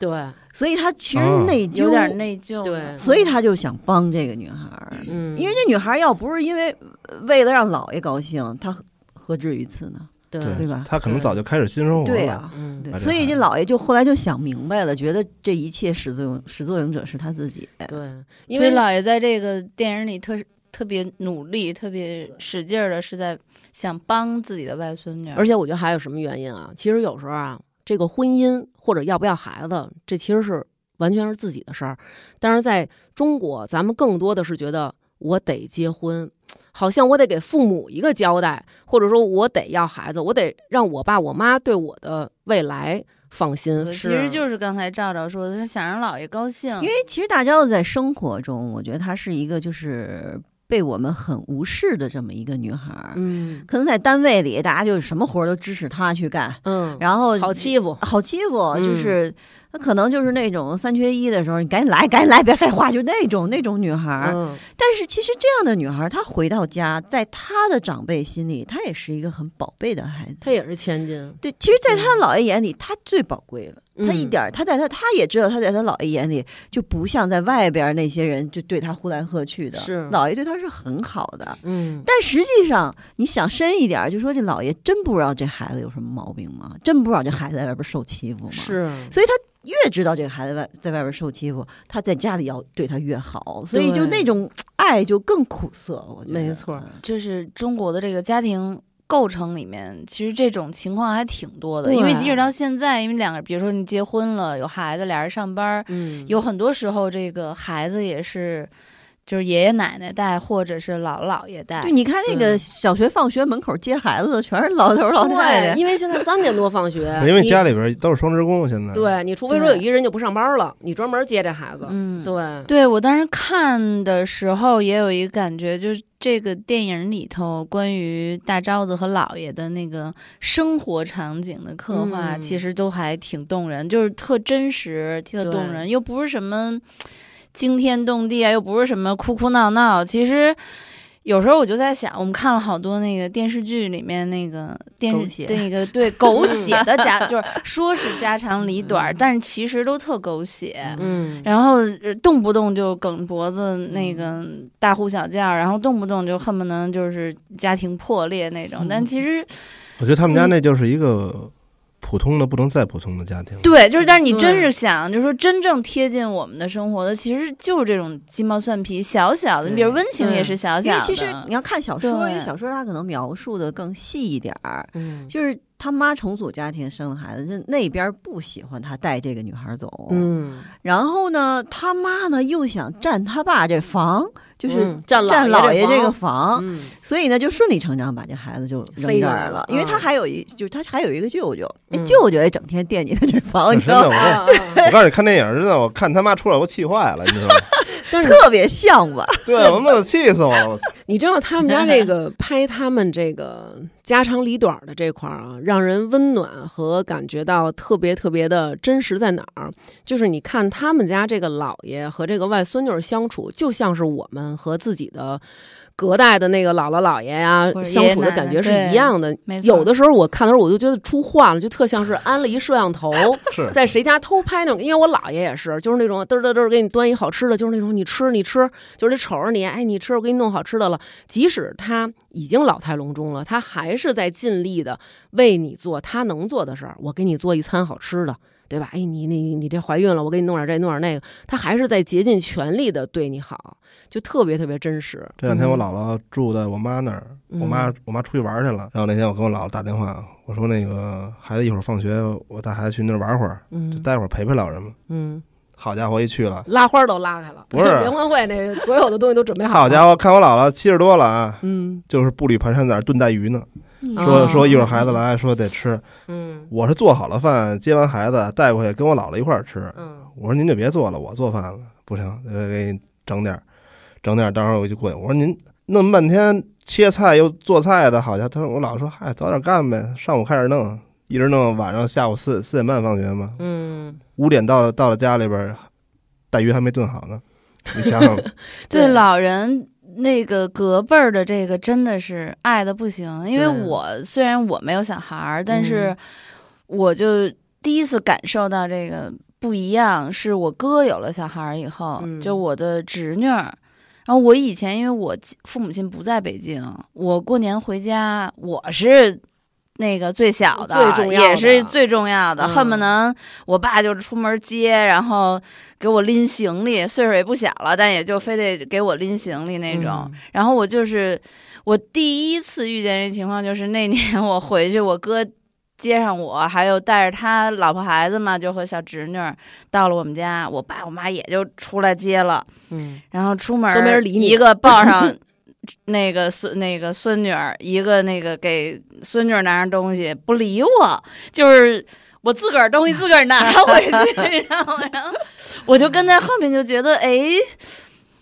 对，所以他其实啊内疚，有点内疚，对。所以他就想帮这个女孩儿。嗯，因为这女孩儿要不是因为呃为了让姥爷高兴，他何至于此呢？对。对吧？他可能早就开始新生活了。对啊，嗯，对所以这孩子姥爷就后来就想明白了，觉得这一切始作俑始作俑者是他自己。对，因为所以姥爷在这个电影里特特别努力、特别使劲儿的是在想帮自己的外孙女，而且我觉得还有什么原因啊？其实有时候啊，这个婚姻或者要不要孩子，这其实是完全是自己的事儿。但是在中国，咱们更多的是觉得我得结婚，好像我得给父母一个交代，或者说我得要孩子，我得让我爸我妈对我的未来放心。其实就是刚才赵赵说的，是想让姥爷高兴，因为其实大昭子在生活中，我觉得他是一个就是被我们很无视的这么一个女孩儿。嗯可能在单位里，大家就是什么活儿都支持她去干，嗯，然后好欺负，好欺负，嗯就是她可能就是那种三缺一的时候，你赶紧来，赶紧来，别废话，就那种那种女孩儿。嗯但是其实这样的女孩儿，她回到家，在她的长辈心里，她也是一个很宝贝的孩子。她也是千金，对，其实，在她姥爷眼里，她最宝贵了。她一嗯点儿，她在她，她也知道，她在她姥爷眼里就不像在外边儿那些人就对她呼来喝去的。是姥爷对她是很好的。嗯但实际上，你想深一点儿，就说这姥爷真不知道这孩子有什么毛病吗？真不知道这孩子在外边受欺负吗？，是，所以他越知道这个孩子外在外边受欺负，他在家里要对他越好，所以就那种爱就更苦涩。我觉得没错就是中国的这个家庭构成里面，其实这种情况还挺多的。因为即使到现在，因为两个，比如说你结婚了，有孩子，俩人上班，嗯有很多时候这个孩子也是，就是爷爷奶奶带，或者是姥姥姥爷带就。你看那个小学放学门口接孩子的，全是老头儿老太太。对因为现在三点多放学，(laughs) 因为家里边都是双职工，现在对你除非说有一个人就不上班了，你专门接这孩子，嗯，对，对我当时看的时候也有一个感觉，就是这个电影里头关于大昭子和姥爷的那个生活场景的刻画，嗯其实都还挺动人，就是特真实、特动人，又不是什么惊天动地啊，又不是什么哭哭闹闹，其实。有时候我就在想，我们看了好多那个电视剧里面那个电视那个对 (laughs) 狗血的家，就是说是家长里短，嗯但是其实都特狗血。嗯，然后呃动不动就梗脖子那个大呼小叫，然后动不动就恨不能就是家庭破裂那种。嗯但其实我觉得他们家那就是一个普通的不能再普通的家庭。对，就是但是你真是想，就是说真正贴近我们的生活的，其实就是这种鸡毛蒜皮、小小的。你比如温情也是小小的，因为其实你要看小说，因为小说它可能描述的更细一点儿。嗯就是他妈重组家庭生的孩子，就那边不喜欢他带这个女孩走，嗯，然后呢，他妈呢又想占他爸这房，就是嗯占占老老爷这个房，嗯所以呢就顺理成章把这孩子就扔这这儿了。因为他嗯还有一，就是他还有一个舅舅，那嗯舅舅也整天惦记他这房，你知，道吗？我我告诉你，看电影真的，我看他妈出来我气坏了，你知道吗？但是特别像吧？(laughs) 对，我妈气死我了！我操 (laughs) 你知道他们家这个拍他们这个家长里短的这块儿啊，让人温暖和感觉到特别特别的真实在哪儿？就是你看他们家这个姥爷和这个外孙女儿相处，就像是我们和自己的。隔代的那个姥姥姥爷呀相处的感觉是一样的。有的时候我看的时候，我就觉得出幻了，就特像是安了一摄像头，(laughs) 在谁家偷拍那种。因为我姥爷也是，就是那种嘚嘚嘚给你端一好吃的，就是那种你吃你吃，就是瞅着你，哎，你吃，我给你弄好吃的了。即使他已经老态龙钟了，他还是在尽力的为你做他能做的事儿。我给你做一餐好吃的，对吧？哎，你你你这怀孕了，我给你弄点这弄点那个，他还是在竭尽全力的对你好，就特别特别真实。这两天我姥姥住在我妈那儿，嗯我妈我妈出去玩去了，然后那天我跟我姥姥打电话，我说那个孩子一会儿放学，我带孩子去那儿玩会儿，就嗯待会儿陪陪老人嘛。嗯，好家伙，一去了，拉花都拉开了，不是联欢会那所有的东西都准备好了。好家伙，看我姥姥七十多了啊，嗯，就是步履蹒跚在那儿炖带鱼呢，哦说说一会儿孩子来说得吃，嗯我是做好了饭，接完孩子带过去跟我姥姥一块儿吃。嗯。我说您就别做了，我做饭了，不行，呃给你整点儿，整点儿，待会儿我就过去。我说您弄半天切菜又做菜的，好像他说我姥说嗨，早点干呗，上午开始弄，一直弄晚上下午四四点半放学嘛，嗯，五点到到了家里边儿，大鱼还没炖好呢，你想想，(laughs) 对老人那个隔辈儿的这个真的是爱的不行，因为我虽然我没有小孩儿，但嗯。是我就第一次感受到这个不一样，是我哥有了小孩儿以后，嗯就我的侄女儿。然后我以前因为我父母亲不在北京，我过年回家我是那个最小的，最重要的也是最重要的，嗯恨不能我爸就出门接，然后给我拎行李，岁数也不小了，但也就非得给我拎行李那种。嗯然后我就是我第一次遇见这情况，就是那年 (laughs) 我回去，我哥接上我，还有带着他老婆孩子嘛，就和小侄女儿到了我们家，我爸我妈也就出来接了，嗯，然后出门都没人理你一个抱上。(laughs) 那个孙那个孙女儿，一个那个给孙女儿拿上东西，不理我，就是我自个儿东西自个儿拿回去，(laughs) 然后然后我就跟在后面就觉得哎，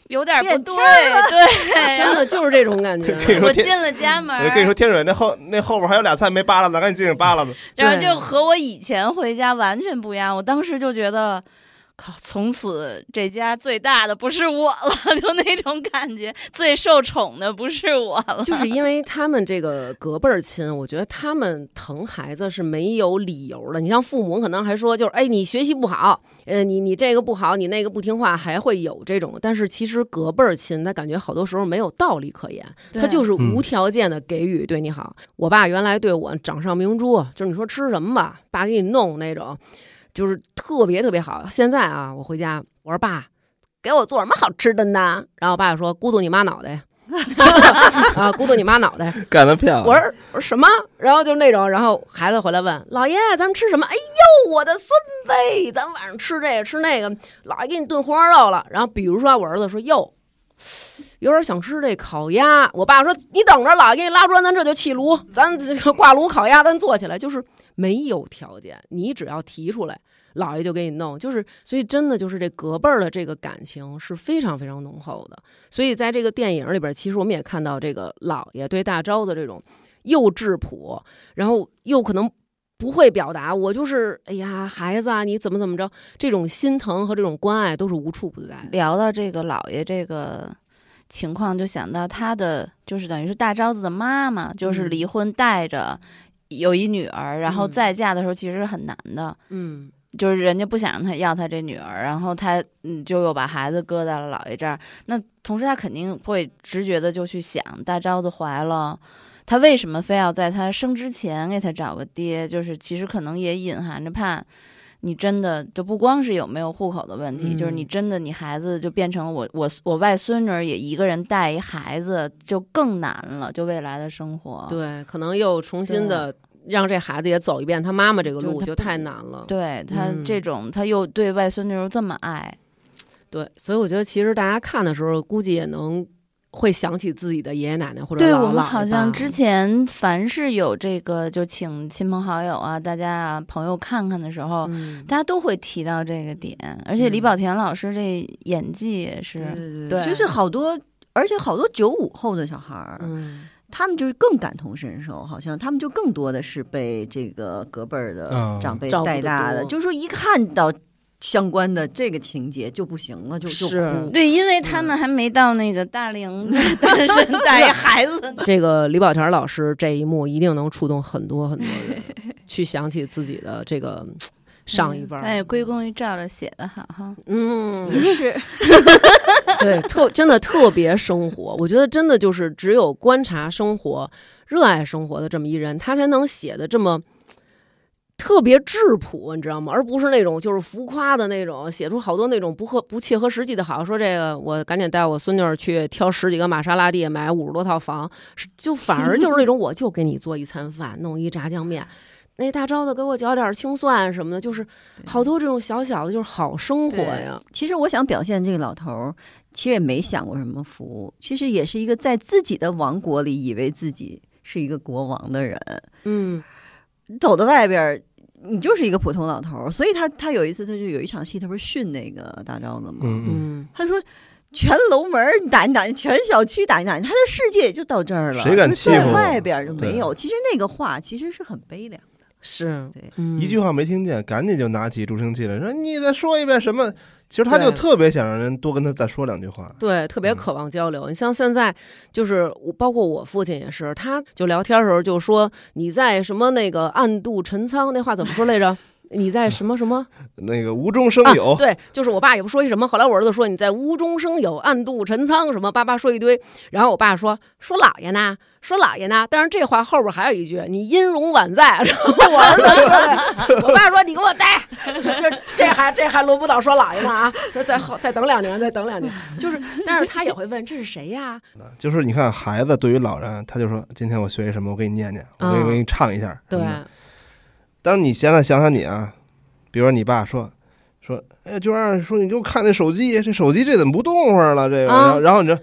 有点不变对，对，(laughs) 真的就是这种感觉。(laughs) 我进了家门儿，我跟你说，天水那后那后边还有俩菜没扒拉呢，赶紧进去扒拉吧。然后就和我以前回家完全不一样。我当时就觉得，靠，从此这家最大的不是我了，(laughs) 就那种感觉，最受宠的不是我了。就是因为他们这个隔辈儿亲，我觉得他们疼孩子是没有理由的。你像父母可能还说，就是哎，你学习不好，呃，你你这个不好，你那个不听话，还会有这种。但是其实隔辈儿亲，他感觉好多时候没有道理可言，他就是无条件的给予对你好。我爸原来对我掌上明珠，就是你说吃什么吧，爸给你弄那种，就是特别特别好。现在啊，我回家，我说爸，给我做什么好吃的呢？然后我爸就说咕嘟你妈脑袋。(laughs) 啊，咕嘟你妈脑袋！(laughs) 干得漂亮！我说我说什么？然后就那种，然后孩子回来问老爷，咱们吃什么？哎呦，我的孙子，咱晚上吃这个吃那个，姥爷给你炖红烧肉了。然后比如说我儿子说哟，有点想吃这烤鸭，我爸说你等着，姥爷给你拉砖，咱这就气炉，咱挂炉烤鸭，咱做起来。就是没有条件，你只要提出来。姥爷就给你弄，就是所以真的就是这隔辈儿的这个感情是非常非常浓厚的。所以在这个电影里边，其实我们也看到这个姥爷对大招的这种又质朴，然后又可能不会表达，我就是哎呀孩子啊，你怎么怎么着，这种心疼和这种关爱都是无处不在。聊到这个姥爷这个情况，就想到他的就是等于是大招子的妈妈，就是嗯离婚带着有一女儿，然后嗯再嫁的时候其实很难的。嗯就是人家不想让他要他这女儿，然后他嗯就又把孩子搁在了姥爷这儿。那同时他肯定会直觉的就去想，大招子怀了，他为什么非要在他生之前给他找个爹？就是其实可能也隐含着怕你真的就不光是有没有户口的问题，嗯就是你真的你孩子就变成我我我外孙女儿也一个人带一孩子就更难了，就未来的生活。对，可能又重新的让这孩子也走一遍他妈妈这个路，就太难了。对他嗯这种，他又对外孙女又这么爱，对，所以我觉得其实大家看的时候，估计也能会想起自己的爷爷奶奶或者对姥姥姥爷我们好像之前凡是有这个就请亲朋好友啊，大家啊朋友看看的时候，嗯。大家都会提到这个点。而且李嗯。保田老师这演技也是，对对就是好多，而且好多九五后的小孩儿，嗯。他们就是更感同身受，好像他们就更多的是被这个隔辈儿的嗯。长辈带大的，多。就是说一看到相关的这个情节就不行了，就就是哭。对，因为他们还没到那个大龄 (laughs) 单身带一孩子呢。这个李保田老师这一幕一定能触动很多很多人，去想起自己的这个上一辈儿。但也归功于照着写的好哈。嗯，也是，(laughs) 对，特真的特别生活。我觉得真的就是只有观察生活、热爱生活的这么一人，他才能写的这么特别质朴，你知道吗？而不是那种就是浮夸的那种，写出好多那种不合不切合实际的好。说这个我赶紧带我孙女儿去挑十几个玛莎拉蒂，买五十多套房，是就反而就是那种我就给你做一餐饭，弄一炸酱面。那大招子给我搅点青蒜什么的，就是好多这种小小的，就是好生活呀。其实我想表现这个老头儿，其实也没享过什么福，其实也是一个在自己的王国里以为自己是一个国王的人，嗯走到外边儿。你就是一个普通老头儿，所以他他有一次他就有一场戏，他不是训那个大招子吗？嗯嗯，嗯他说：“全楼门儿打一打，全小区打一打，他的世界也就到这儿了。谁敢就在欺负我外边儿就没有。其实那个话其实是很悲凉的。是对，嗯一句话没听见，赶紧就拿起助听器来说：“你再说一遍什么？”其实他就特别想让人多跟他再说两句话。对，特别渴望交流。你像现在，就是我，包括我父亲也是，他就聊天的时候就说你在什么那个暗度陈仓，那话怎么说来着？你在什么什么？(laughs) 那个无中生有，啊，对，就是我爸也不说一什么，后来我儿子说你在无中生有，暗度陈仓，什么叭叭说一堆，然后我爸说说姥爷呢，说姥爷呢，但是这话后边还有一句你音容宛在，然后我儿子说的，我爸说你给我待，这这还这还轮不到说姥爷呢啊，说再后再等两年，再等两年，就是，但是他也会问这是谁呀？就是你看孩子对于老人，他就说：“今天我学一什么，我给你念念，我给你嗯给你唱一下。”对，但是你现在想想你啊，比如说你爸说说，哎，娟儿说你给我看这手机，这手机这怎么不动会儿了？这个，啊然后你说，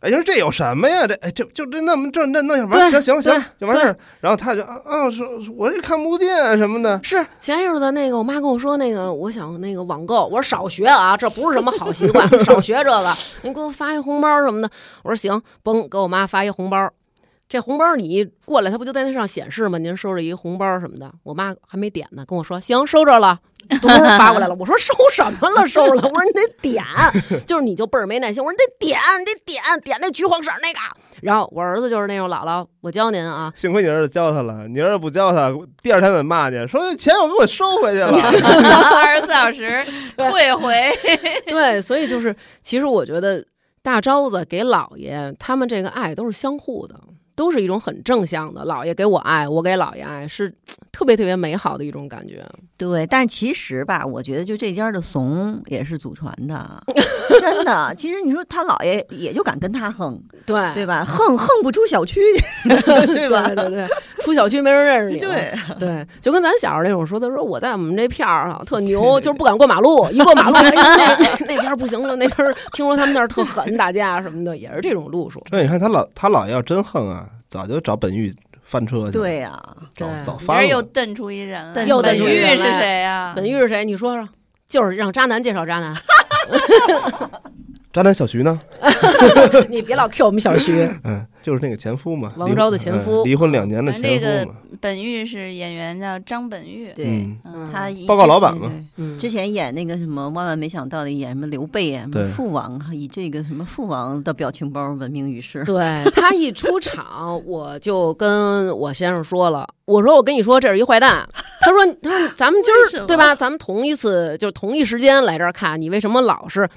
哎，你说这有什么呀？这哎，就就这那么这那那行行行了对就完事儿。然后他就啊啊说，我这看不见什么的。是前一阵子那个，我妈跟我说那个，我想那个网购，我说少学啊，这不是什么好习惯，少学这个。您给我发一红包什么的，我说行，嘣，给我妈发一红包。这红包你一过来，它不就在那上显示吗？您收着一红包什么的，我妈还没点呢，跟我说行，收着了，都发过来了。我说收什么了？收了？我说你得点，就是你就倍儿没耐心。我说你得点，你得点点那橘黄色那个。然后我儿子就是那种姥姥，我教您啊，幸亏你儿子教他了，你儿子不教他，第二天得骂你，说钱我给我收回去了。(laughs) 二十四小时退回。对，所以就是，其实我觉得大招子给姥爷他们这个爱都是相互的，都是一种很正向的。姥爷给我爱，我给姥爷爱，是 (tsk) 特别特别美好的一种感觉。对，但其实吧，我觉得就这家的怂也是祖传的，(laughs) 真的。其实你说他姥爷也就敢跟他横，对对吧？横横不出小区去，(laughs) 对吧？对对对，出小区没人认识你。对对，就跟咱小时候那种说的，说我在我们这片儿啊 (laughs) 特牛，就是不敢过马路，(laughs) 一过马路那边不行了，那边听说他们那儿特狠，打架什么的，也是这种路数。那你看他老他姥爷要真横啊，早就找本玉翻车去了，对呀、早早翻了又了。瞪出一人来，又本瞪出一人玉是谁呀？本玉是谁？你说说。就是让渣男介绍渣男，(laughs) 渣男小徐呢？(laughs) 你别老 Q 我们小徐。嗯，就是那个前夫嘛，王昭的前夫嗯离婚两年的嗯那个前夫嘛。本玉是演员叫张本玉，对。他报告老板嘛嗯，之前演那个什么，万万没想到的演什么刘备啊，什么父王，以这个什么父王的表情包闻名于世。对他一出场，我就跟我先生说了，我说我跟你说这是一坏蛋。他说他说咱们今儿对吧？咱们同一次就同一时间来这儿看，你为什么老是？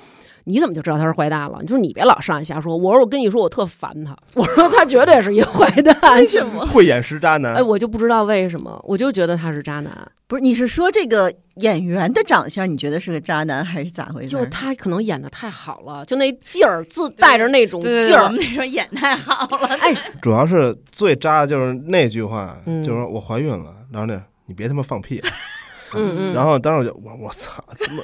你怎么就知道他是坏蛋了？你说你别老上来瞎说。我说我跟你说，我特烦他。我说他绝对是一个坏蛋。为什么？(laughs) 慧眼识渣男哎，。我就不知道为什么，我就觉得他是渣男。不是，你是说这个演员的长相，你觉得是个渣男，还是咋回事？就他可能演的太好了，就那劲儿，自带着那种对对对，我劲儿们。那时候演太好了，哎主要是最渣的就是那句话，嗯就是我怀孕了，然后那你别他妈放屁，啊嗯嗯。然后当时我就我我操，他妈，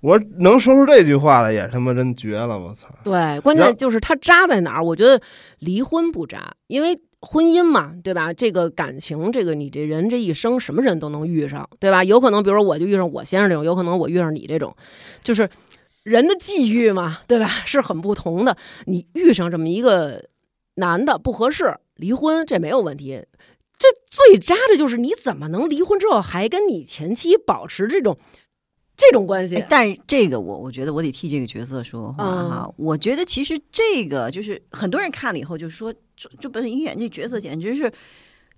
我能说出这句话来也他妈真绝了，我操！对，关键就是他渣在哪儿？我觉得离婚不渣，因为婚姻嘛，对吧？这个感情，这个你这人这一生什么人都能遇上，对吧？有可能，比如说我就遇上我先生这种，有可能我遇上你这种，就是人的际遇嘛，对吧？是很不同的。你遇上这么一个男的不合适，离婚这没有问题。这最渣的就是你怎么能离婚之后还跟你前妻保持这种这种关系哎？但是这个我我觉得我得替这个角色说话嗯哈。我觉得其实这个就是很多人看了以后就说，就就本演这角色简直是。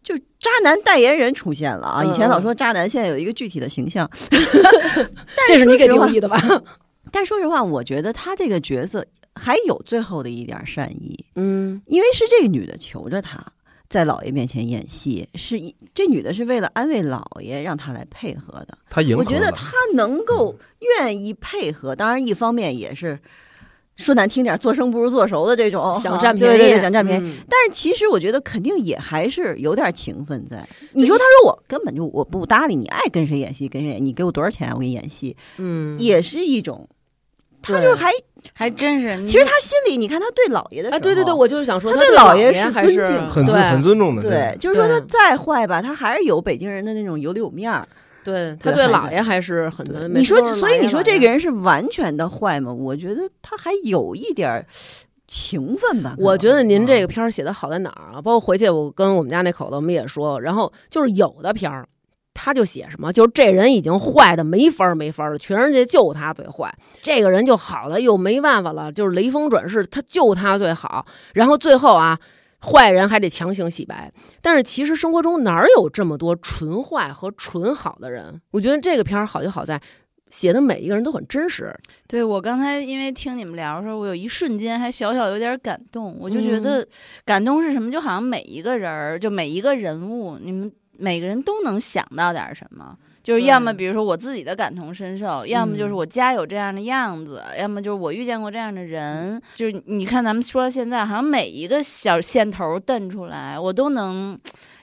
就渣男代言人出现了啊！以前老说渣男，现在有一个具体的形象。(laughs) 这是你给定义的吧？(laughs) 但说实话，我觉得他这个角色还有最后的一点善意，嗯因为是这个女的求着他在姥爷面前演戏，是一这女的是为了安慰姥爷让他来配合的。他迎合我觉得他能够愿意配合，当然一方面也是说难听点，做生不如做熟的这种，想啊占便宜，对对对，想占便宜。嗯但是其实我觉得肯定也还是有点情分在。你说他说我根本就我不搭理你，爱跟谁演戏跟谁演，你给我多少钱我给你演戏，嗯，也是一种。他就是还，还真是。其实他心里，你看他对姥爷的时候，哎，对对对，我就是想说，他对对姥爷是爷还是尊敬很很尊重的，对，就是说他再坏吧，他还是有北京人的那种有里有面儿。对他对对孩子姥爷还是很对，的。你说所以你说这个人是完全的坏吗？我觉得他还有一点儿情分吧。我觉得您这啊个片儿写的好在哪儿啊？包括回去我跟我们家那口子我们也说，然后就是有的片儿。他就写什么，就是这人已经坏的没法儿没法儿了，全世界就他最坏。这个人就好的又没办法了，就是雷锋转世，他就他最好。然后最后啊，坏人还得强行洗白。但是其实生活中哪有这么多纯坏和纯好的人？我觉得这个片儿好就好在写的每一个人都很真实。对我刚才因为听你们聊的时候，我有一瞬间还小小有点感动，我就觉得感动是什么？就好像每一个人儿，就每一个人物，你们每个人都能想到点儿什么。就是要么比如说我自己的感同身受，要么就是嗯我家有这样的样子，要么就是我遇见过这样的人。就是你看咱们说到现在，好像每一个小线头瞪出来，我都能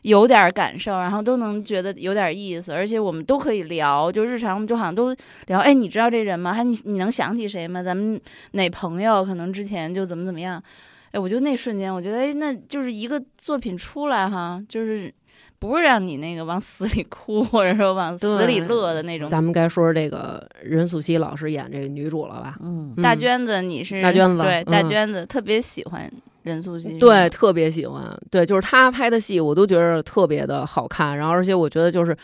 有点儿感受，然后都能觉得有点意思，而且我们都可以聊，就日常我们就好像都聊，哎，你知道这人吗？还你你能想起谁吗？咱们哪朋友可能之前就怎么怎么样？哎，我就那瞬间，我觉得哎，那就是一个作品出来哈，就是不是让你那个往死里哭，或者说往死里乐的那种。咱们该说说这个任素汐老师演这个女主了吧？嗯，大嗯娟子，你是大娟子对大嗯娟子特别喜欢任素汐，对，，特别喜欢。对，就是她拍的戏，我都觉得特别的好看。然后，而且我觉得就是，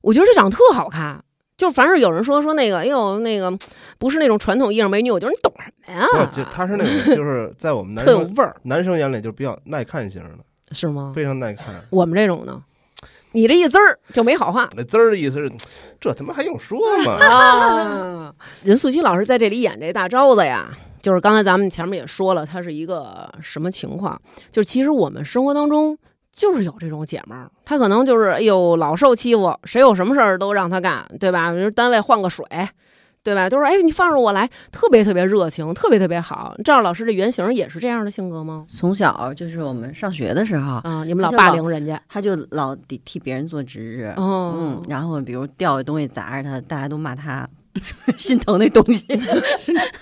我觉得这长得特好看。就凡是有人说说那个，哎呦，那个不是那种传统意义上美女，我觉得你懂什么呀？不，就她是那种，就是在我们 (laughs) 男生特有味儿，男生眼里就比较耐看型的，是吗？非常耐看。我们这种呢，你这一滋儿就没好话那滋儿的意思是，这他妈还用说吗？啊。任素汐老师在这里演这大招子呀，就是刚才咱们前面也说了，她是一个什么情况？就是其实我们生活当中就是有这种姐们儿，她可能就是哎呦老受欺负，谁有什么事儿都让她干，对吧？比如单位换个水。对吧？都说哎，你放着我来，特别特别热情，特别特别好。赵老师这原型也是这样的性格吗？从小就是我们上学的时候，啊，你们老霸凌人家他就老得替别人做值日，哦嗯，，然后比如掉的东西砸着他，大家都骂他 (laughs) 心疼那东西。(laughs)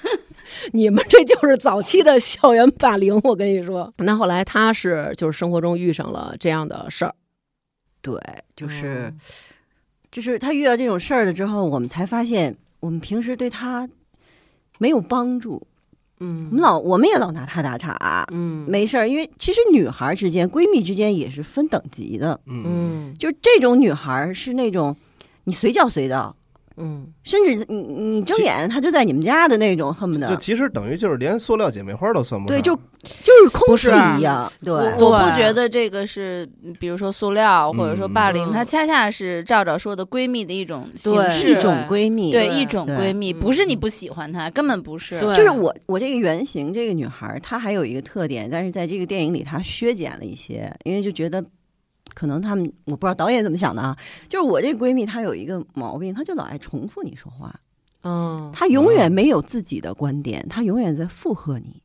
(laughs) 你们这就是早期的校园霸凌，我跟你说。那后来他是就是生活中遇上了这样的事儿，对，就是、哦就是他遇到这种事儿了之后，我们才发现我们平时对他没有帮助。嗯我们老我们也老拿他打岔，嗯没事儿，因为其实女孩之间、闺蜜之间也是分等级的，嗯，嗯就是这种女孩是那种你随叫随到。嗯。甚至你你睁眼，他就在你们家的那种，恨不得。就其实等于就是连塑料姐妹花都算不上。对，就就是空气一样。对，我对我不觉得这个是，比如说塑料或者说霸凌，嗯。它恰恰是赵赵说的闺蜜的一种形对。式，一种闺蜜。对对。一种闺蜜，嗯不是你不喜欢她，根本不是。对。就是我我这个原型这个女孩儿，她还有一个特点，但是在这个电影里她削减了一些，因为就觉得可能他们我不知道导演怎么想的啊。就是我这闺蜜她有一个毛病，她就老爱重复你说话，哦她永远没有自己的观点，她永远在附和你。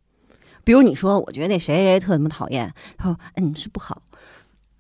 比如你说，我觉得那谁谁谁特他妈讨厌，她说嗯是不好。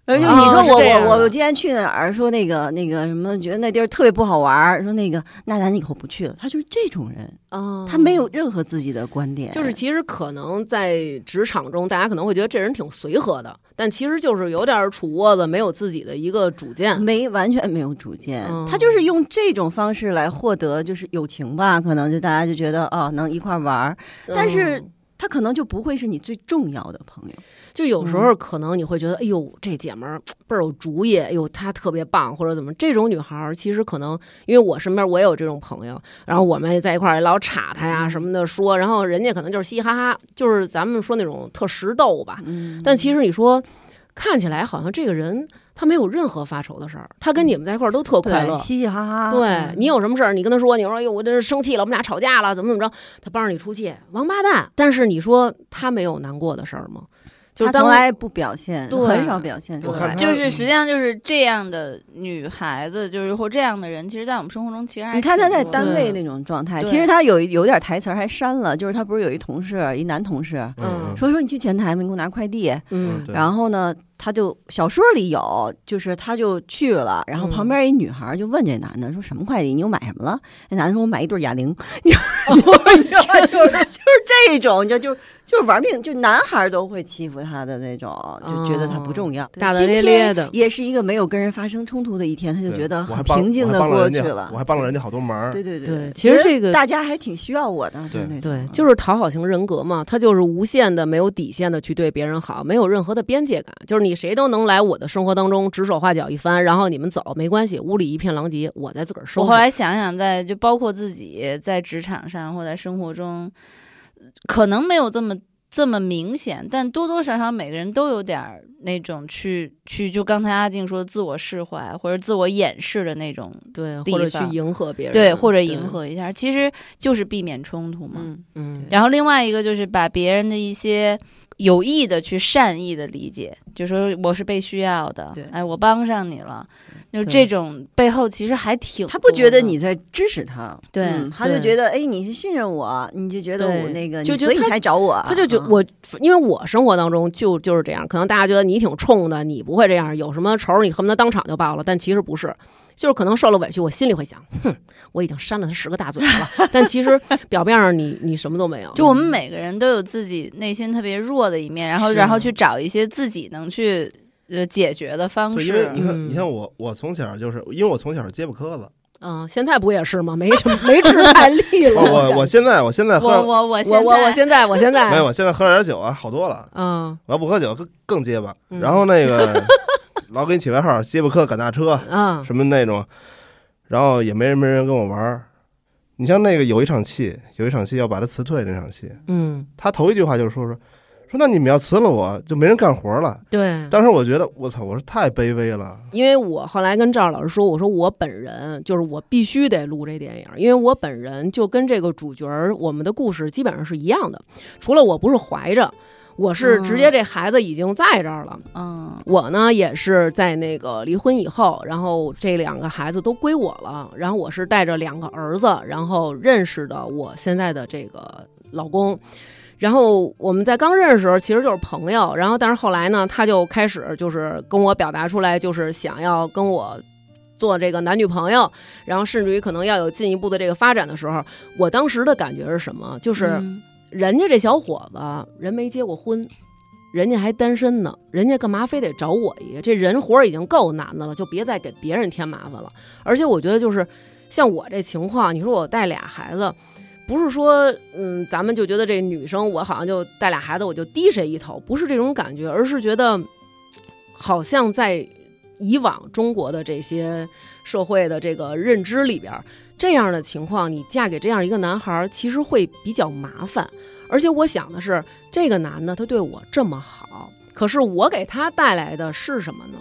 而且你哦说我、我我今天去哪儿，说那个那个什么，觉得那地儿特别不好玩儿，说那个那咱以后不去了。他就是这种人，哦，他没有任何自己的观点，就是其实可能在职场中，大家可能会觉得这人挺随和的，但其实就是有点杵窝子，没有自己的一个主见。没完全没有主见，嗯他就是用这种方式来获得就是友情吧，可能就大家就觉得哦能一块儿玩儿，但是嗯他可能就不会是你最重要的朋友。就有时候可能你会觉得，哎呦，这姐们儿倍儿有主意，哎呦，她特别棒，或者怎么？这种女孩儿其实可能，因为我身边我也有这种朋友，然后我们在一块儿老插她呀什么的说，然后人家可能就是嘻嘻哈哈，就是咱们说那种特实逗吧。嗯但其实你说，看起来好像这个人他没有任何发愁的事儿，他跟你们在一块儿都特快乐，。嘻嘻哈哈。对你有什么事儿，你跟他说，你说哎呦，我这是生气了，我们俩吵架了，怎么怎么着，他帮着你出气，王八蛋。但是你说他没有难过的事儿吗？就是他从来不表现，对很少表现出来。就是实际上就是这样的女孩子，就是或这样的人，其实，在我们生活中其实还你看他在单位那种状态，其实他有有点台词儿还删了，就是他不是有一同事，一男同事嗯说说你去前台吗？你给我拿快递。嗯然后呢，他就小说里有，就是他就去了，然后嗯旁边一女孩就问这男的说什么快递？你又买什么了？那男的说我买一对哑铃。(laughs) 就是就是这种，就就就是玩命，就男孩儿都会欺负他的那种，就觉得他不重要，大大咧咧的也是一个没有跟人发生冲突的一天，他就觉得很平静的过去了我。还帮了人家好多忙。对对对对，其实这个大家还挺需要我的，对那种对，就是讨好型人格嘛，他就是无限的、没有底线的去对别人好，没有任何的边界感，就是你谁都能来我的生活当中指手画脚一番，然后你们走没关系，屋里一片狼藉，我再自个儿收拾。我后来想想在，就包括自己在职场上或在生活中，可能没有这么这么明显，但多多少少每个人都有点儿那种去去，就刚才阿静说的自我释怀或者自我掩饰的那种，对，地或者去方迎合别人，对，或者迎。合一下，其实就是避免冲突嘛。嗯，嗯，然后另外一个就是把别人的一些有意的去善意的理解，就说我是被需要的对，哎，我帮上你了，就对这种背后其实还挺他不觉得你在支持他，对嗯他就觉得哎，你是信任我，你就觉得我那个，你所以你就觉得他才找我，嗯他就觉我，因为我生活当中就就是这样，可能大家觉得你挺冲的，你不会这样，有什么仇你恨不得当场就报了，但其实不是，就是可能受了委屈，我心里会想，哼，我已经扇了他十个大嘴巴了，(laughs) 但其实表面上你你什么都没有，就我们每个人都有自己内心特别弱的一面，然后然后去找一些自己能去呃解决的方，式。因为你看，嗯。你像我，我从小就是因为我从小是结巴磕子，嗯，现在不也是吗？没什么 (laughs) 没吃太利了，我我我现在我现在喝我我我我现在。我我现在我现在。没有，我现在喝点酒啊，好多了。嗯。我要不喝酒更更结巴。嗯。然后那个老给你起外号，接巴磕赶大车嗯什么那种，然后也没人没人跟我玩儿。你像那个有一场戏，有一场戏要把他辞退那场戏，嗯，他头一句话就是说说说那你们要辞了我，就没人干活了。对，当时我觉得我操，我说太卑微了。因为我后来跟赵老师说，我说我本人就是我必须得录这电影，因为我本人就跟这个主角儿我们的故事基本上是一样的，除了我不是怀着，我是直接这孩子已经在这儿了。嗯我呢也是在那个离婚以后，然后这两个孩子都归我了，然后我是带着两个儿子，然后认识的我现在的这个老公。然后我们在刚认识的时候其实就是朋友，然后但是后来呢，他就开始就是跟我表达出来，就是想要跟我做这个男女朋友，然后甚至于可能要有进一步的这个发展的时候，我当时的感觉是什么？就是。嗯人家这小伙子人没结过婚，人家还单身呢，人家干嘛非得找我一个？这人活已经够难的了，就别再给别人添麻烦了。而且我觉得就是像我这情况，你说我带俩孩子，不是说嗯，咱们就觉得这女生我好像就带俩孩子我就低谁一头，不是这种感觉，而是觉得好像在以往中国的这些社会的这个认知里边。这样的情况，你嫁给这样一个男孩儿，其实会比较麻烦。而且我想的是，这个男的他对我这么好，可是我给他带来的是什么呢？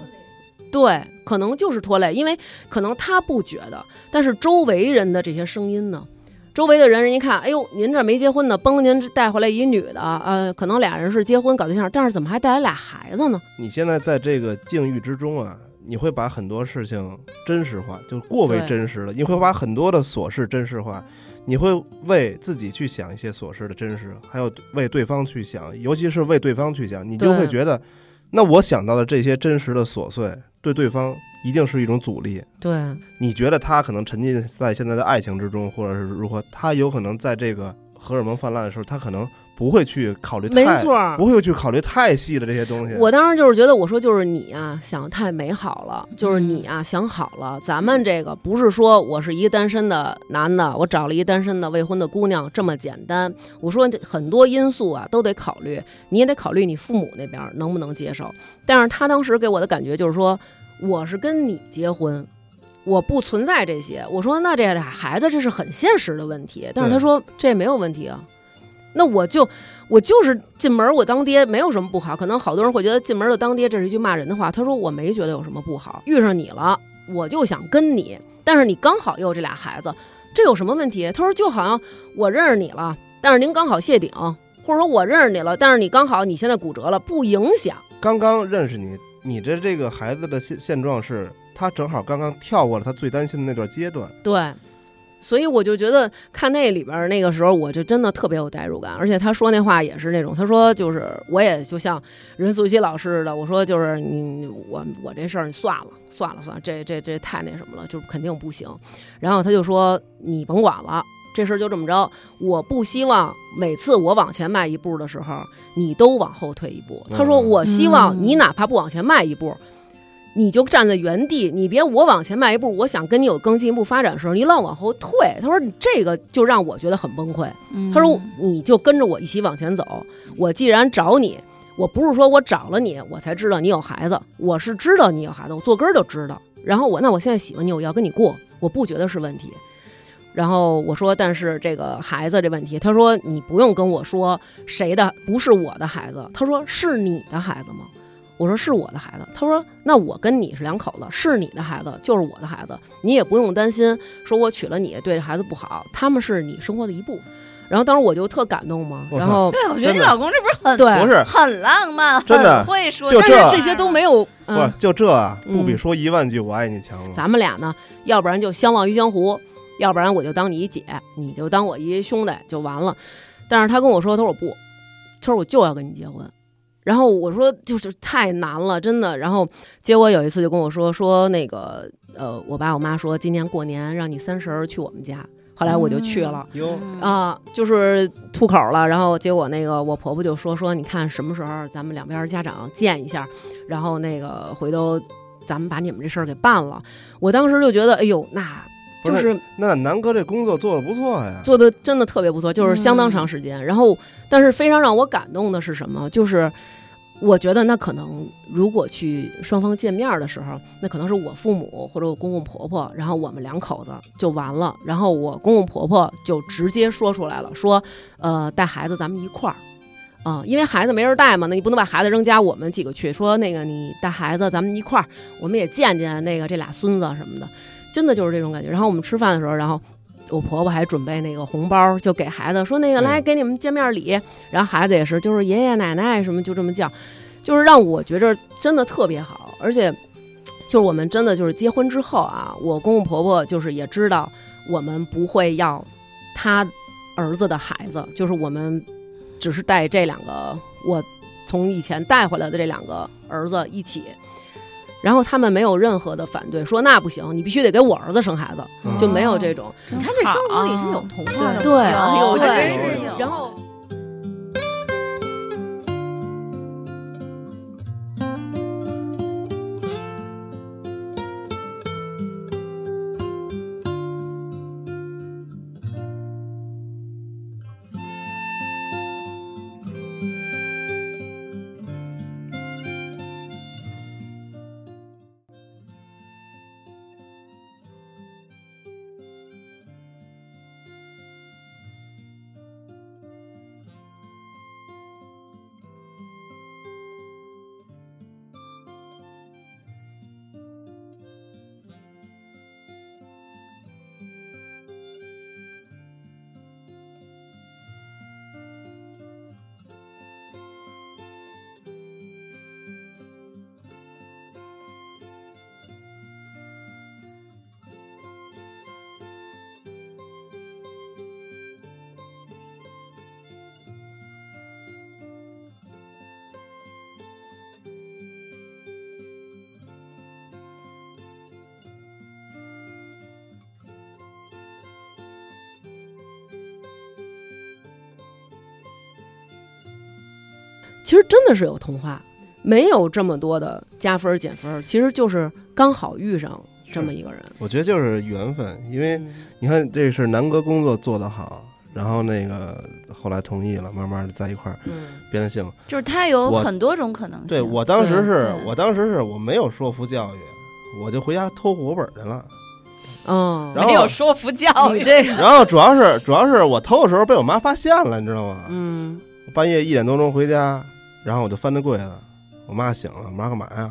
对，可能就是拖累，因为可能他不觉得，但是周围人的这些声音呢，周围的人人一看，哎呦，您这没结婚呢，帮您带回来一女的，呃，可能俩人是结婚搞对象，但是怎么还带来俩孩子呢？你现在在这个境遇之中啊，你会把很多事情真实化，就过为真实了。你会把很多的琐事真实化，你会为自己去想一些琐事的真实，还有为对方去想，尤其是为对方去想，你就会觉得，那我想到的这些真实的琐碎，对对方一定是一种阻力。对，你觉得他可能沉浸在现在的爱情之中，或者是如何，他有可能在这个荷尔蒙泛滥的时候，他可能不会去考虑没太，错不会去考虑太细的这些东西。我当时就是觉得，我说就是你啊，想得太美好了，就是你啊想好了，咱们这个不是说我是一个单身的男的，我找了一个单身的未婚的姑娘这么简单。我说很多因素啊都得考虑，你也得考虑你父母那边能不能接受。但是他当时给我的感觉就是说，我是跟你结婚。我不存在这些，我说那这俩孩子这是很现实的问题，但是他说这没有问题啊，那我就我就是进门我当爹没有什么不好，可能好多人会觉得进门就当爹这是一句骂人的话。他说我没觉得有什么不好，遇上你了，我就想跟你，但是你刚好又有这俩孩子，这有什么问题？他说就好像我认识你了，但是您刚好谢顶，或者说我认识你了，但是你刚好你现在骨折了，不影响。刚刚认识你，你的这个孩子的现现状是，他正好刚刚跳过了他最担心的那段阶段。对，所以我就觉得看那里边儿那个时候，我就真的特别有代入感，而且他说那话也是那种，他说就是我也就像任素汐老师似的，我说就是你我我这事儿你算了算了算了，这这这太那什么了，就肯定不行。然后他就说你甭管了，这事儿就这么着，我不希望每次我往前迈一步的时候，你都往后退一步。他说，嗯我希望嗯你哪怕不往前迈一步。你就站在原地，你别我往前迈一步，我想跟你有更进一步发展的时候，你老往后退。他说你这个就让我觉得很崩溃。嗯他说你就跟着我一起往前走。我既然找你，我不是说我找了你，我才知道你有孩子，我是知道你有孩子，我坐根儿就知道。然后我那我现在喜欢你，我要跟你过，我不觉得是问题。然后我说，但是这个孩子这问题，他说你不用跟我说谁的不是我的孩子，他说是你的孩子吗？我说是我的孩子。他说那我跟你是两口子，是你的孩子就是我的孩子，你也不用担心，说我娶了你对这孩子不好，他们是你生活的一部分。然后当时我就特感动嘛，然后对，我觉得你老公这不是很对不是很浪漫，真的很会说，就这但是这些都没有，不是嗯，就这啊，嗯不比说一万句我爱你强吗？咱们俩呢，要不然就相忘于江湖，要不然我就当你一姐，你就当我一兄弟就完了。但是他跟我说，他说我不，他说我就要跟你结婚。然后我说就是太难了，真的。然后结果有一次就跟我说说那个呃，我爸我妈说今年过年让你三十儿去我们家，后来我就去了。啊，就是吐口了，然后结果那个我婆婆就说说，你看什么时候咱们两边家长见一下，然后那个回头咱们把你们这事儿给办了。我当时就觉得，哎呦，那就不是那南哥这工作做的不错呀。做的真的特别不错，就是相当嗯长时间。然后，但是非常让我感动的是什么？就是我觉得那可能如果去双方见面的时候，那可能是我父母或者我公公婆婆，然后我们两口子就完了。然后我公公婆婆就直接说出来了，说呃带孩子咱们一块儿。啊、因为孩子没人带嘛，那你不能把孩子扔家，我们几个去。说那个你带孩子，咱们一块儿，我们也见见那个这俩孙子什么的，真的就是这种感觉。然后我们吃饭的时候，然后我婆婆还准备那个红包，就给孩子说那个来给你们见面礼，然后孩子也是就是爷爷奶奶什么就这么叫，就是让我觉着真的特别好，而且就是我们真的就是结婚之后啊，我公公婆婆就是也知道我们不会要他儿子的孩子，就是我们只是带这两个我从以前带回来的这两个儿子一起。然后他们没有任何的反对，说那不行，你必须得给我儿子生孩子，嗯就没有这种。你看这生活里是有童话的，对。哎呦，这对。真是有然后其实真的是有童话，没有这么多的加分减分，其实就是刚好遇上这么一个人。我觉得就是缘分，因为嗯你看这是南哥工作做得好，然后那个后来同意了，慢慢的在一块儿嗯变得幸福。就是他有很多种可能性。对我当时是我当时是我没有说服教育，我就回家偷户口本去了。哦，然没有说服教育，这个，(laughs) 然后主要是主要是我偷的时候被我妈发现了，你知道吗？嗯半夜一点多钟回家，然后我就翻那柜子，我妈醒了，我妈干嘛呀？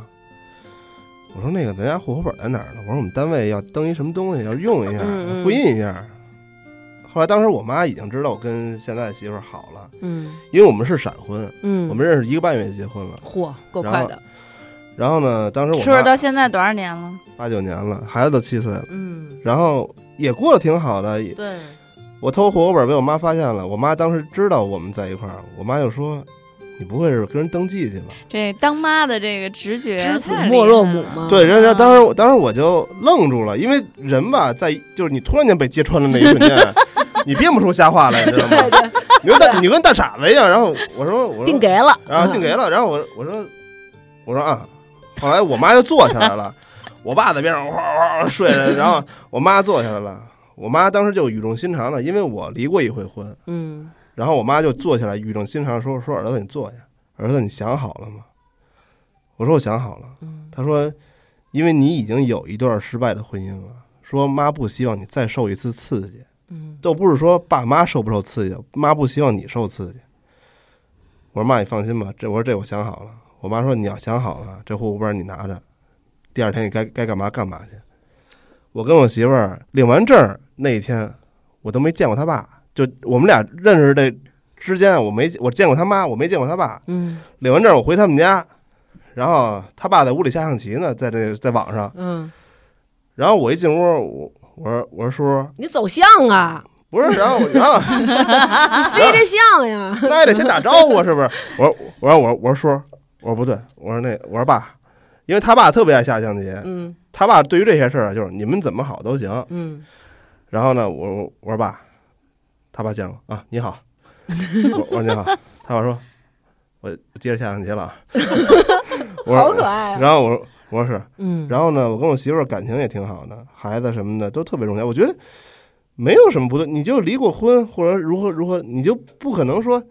我说那个咱家户口本在哪儿呢？我说我们单位要登一什么东西，要用一下复印一下。后来当时我妈已经知道我跟现在的媳妇儿好了，嗯因为我们是闪婚，嗯，我们认识一个半月就结婚了。嚯够快的，然后呢，当时我说说妈到现在多少年了？八九年了，孩子都七岁了，嗯然后也过得挺好的。也对，我偷户口本被我妈发现了，我妈当时知道我们在一块儿，我妈就说：“你不会是跟人登记去吧？”这当妈的这个直觉，知子莫若母嘛。对，然后当时我当时我就愣住了，因为人吧，在就是你突然间被揭穿的那一瞬间，(laughs) 你编不出瞎话来，你知道吗？你跟大你跟大傻子一样。然后我说我说定给了，然后定给了，然后我我说我说啊，后来我妈就坐下来了，我爸在边上哗哗哗睡着，(laughs) 然后我妈坐下来了，我妈当时就语重心长的，因为我离过一回婚，嗯然后我妈就坐下来，语重心长地说说儿子你坐下，儿子你想好了吗？我说我想好了。嗯她说因为你已经有一段失败的婚姻了，说妈不希望你再受一次刺激。嗯都不是说爸妈受不受刺激，妈不希望你受刺激。我说妈，你放心吧，这我说这我想好了。我妈说你要想好了，这户口本你拿着，第二天你该该干嘛干嘛去。我跟我媳妇儿领完证那一天，我都没见过他爸，就我们俩认识这之间，我没我见过他妈，我没见过他爸。嗯领完证我回他们家，然后他爸在屋里下象棋呢，在这在网上。嗯，然后我一进屋，我我说我说叔叔你走象啊，不是，然后然后你 (laughs) 飞着象呀，那也得先打招呼啊，是不是？我说我说我说我说叔，我说不对，我说那我说爸，因为他爸特别爱下象棋，嗯他爸对于这些事儿啊，就是你们怎么好都行。嗯然后呢，我我我说爸，他爸见我啊，你好，我我说你好，他爸说，我我接着下象棋了啊，(laughs) 我说好可爱啊。然后我说我说是，嗯，然后呢，我跟我媳妇儿感情也挺好的，孩子什么的都特别融洽。我觉得没有什么不对，你就离过婚或者如何如何，你就不可能说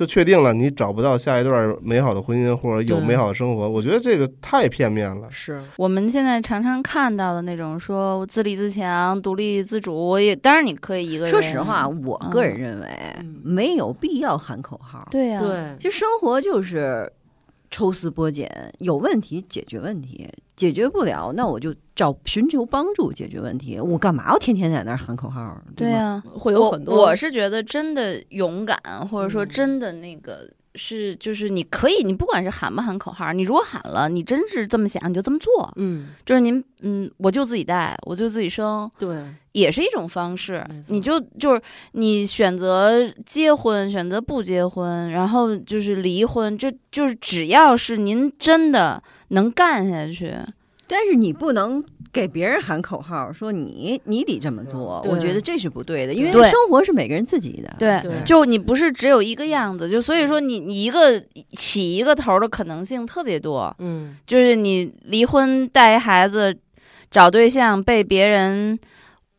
就确定了你找不到下一段美好的婚姻或者有美好的生活。我觉得这个太片面了。是我们现在常常看到的那种说自立自强、独立自主，我也当然你可以一个人。说实话，，我个人认为嗯没有必要喊口号。对呀、对，就生活就是抽丝剥茧，有问题解决问题，解决不了，那我就找寻求帮助解决问题。我干嘛要天天在那儿喊口号？吧，对呀、会有很多，我是觉得真的勇敢，或者说嗯真的那个。是，就是你可以，你不管是喊不喊口号，你如果喊了，你真是这么想，你就这么做。嗯就是您，嗯，我就自己带，我就自己生，对也是一种方式。你就就是你选择结婚，选择不结婚，然后就是离婚，这就是只要是您真的能干下去，但是你不能给别人喊口号，说你你得这么做。我觉得这是不对的，因为生活是每个人自己的。对，对就你不是只有一个样子，就所以说你你一个起一个头的可能性特别多，嗯就是你离婚带一孩子，找对象被别人。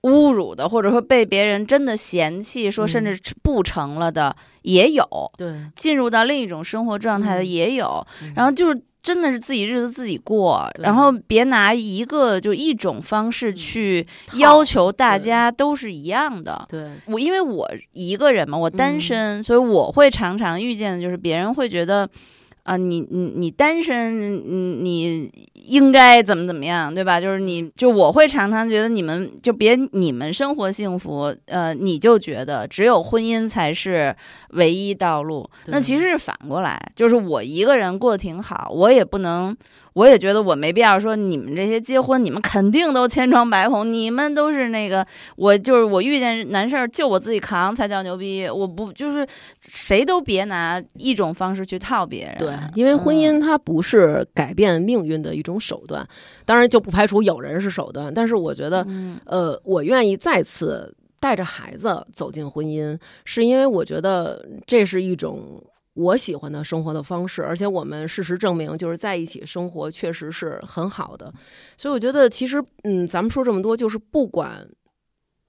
侮辱的，或者说被别人真的嫌弃，说甚嗯至不成了的也有，对，进入到另一种生活状态的嗯。也有，嗯。然后就是真的是自己日子自己过，然后别拿一个就一种方式去要求大家都是一样的。对。我因为我一个人嘛，我单身，所以我会常常遇见的就是别人会觉得。啊，你你你单身，嗯，你应该怎么怎么样，对吧？就是你就我会常常觉得你们就别你们生活幸福，呃，你就觉得只有婚姻才是唯一道路。那其实是反过来，就是我一个人过得挺好，我也不能，我也觉得我没必要说你们这些结婚，你们肯定都千疮百孔，你们都是那个，我就是我遇见难事儿就我自己扛才叫牛逼，我不就是谁都别拿一种方式去套别人，对，因为婚姻它不是改变命运的一种手段，当然就不排除有人是手段，但是我觉得，嗯呃，我愿意再次带着孩子走进婚姻，是因为我觉得这是一种。我喜欢的生活的方式，而且我们事实证明，就是在一起生活确实是很好的，所以我觉得其实，嗯，咱们说这么多，就是不管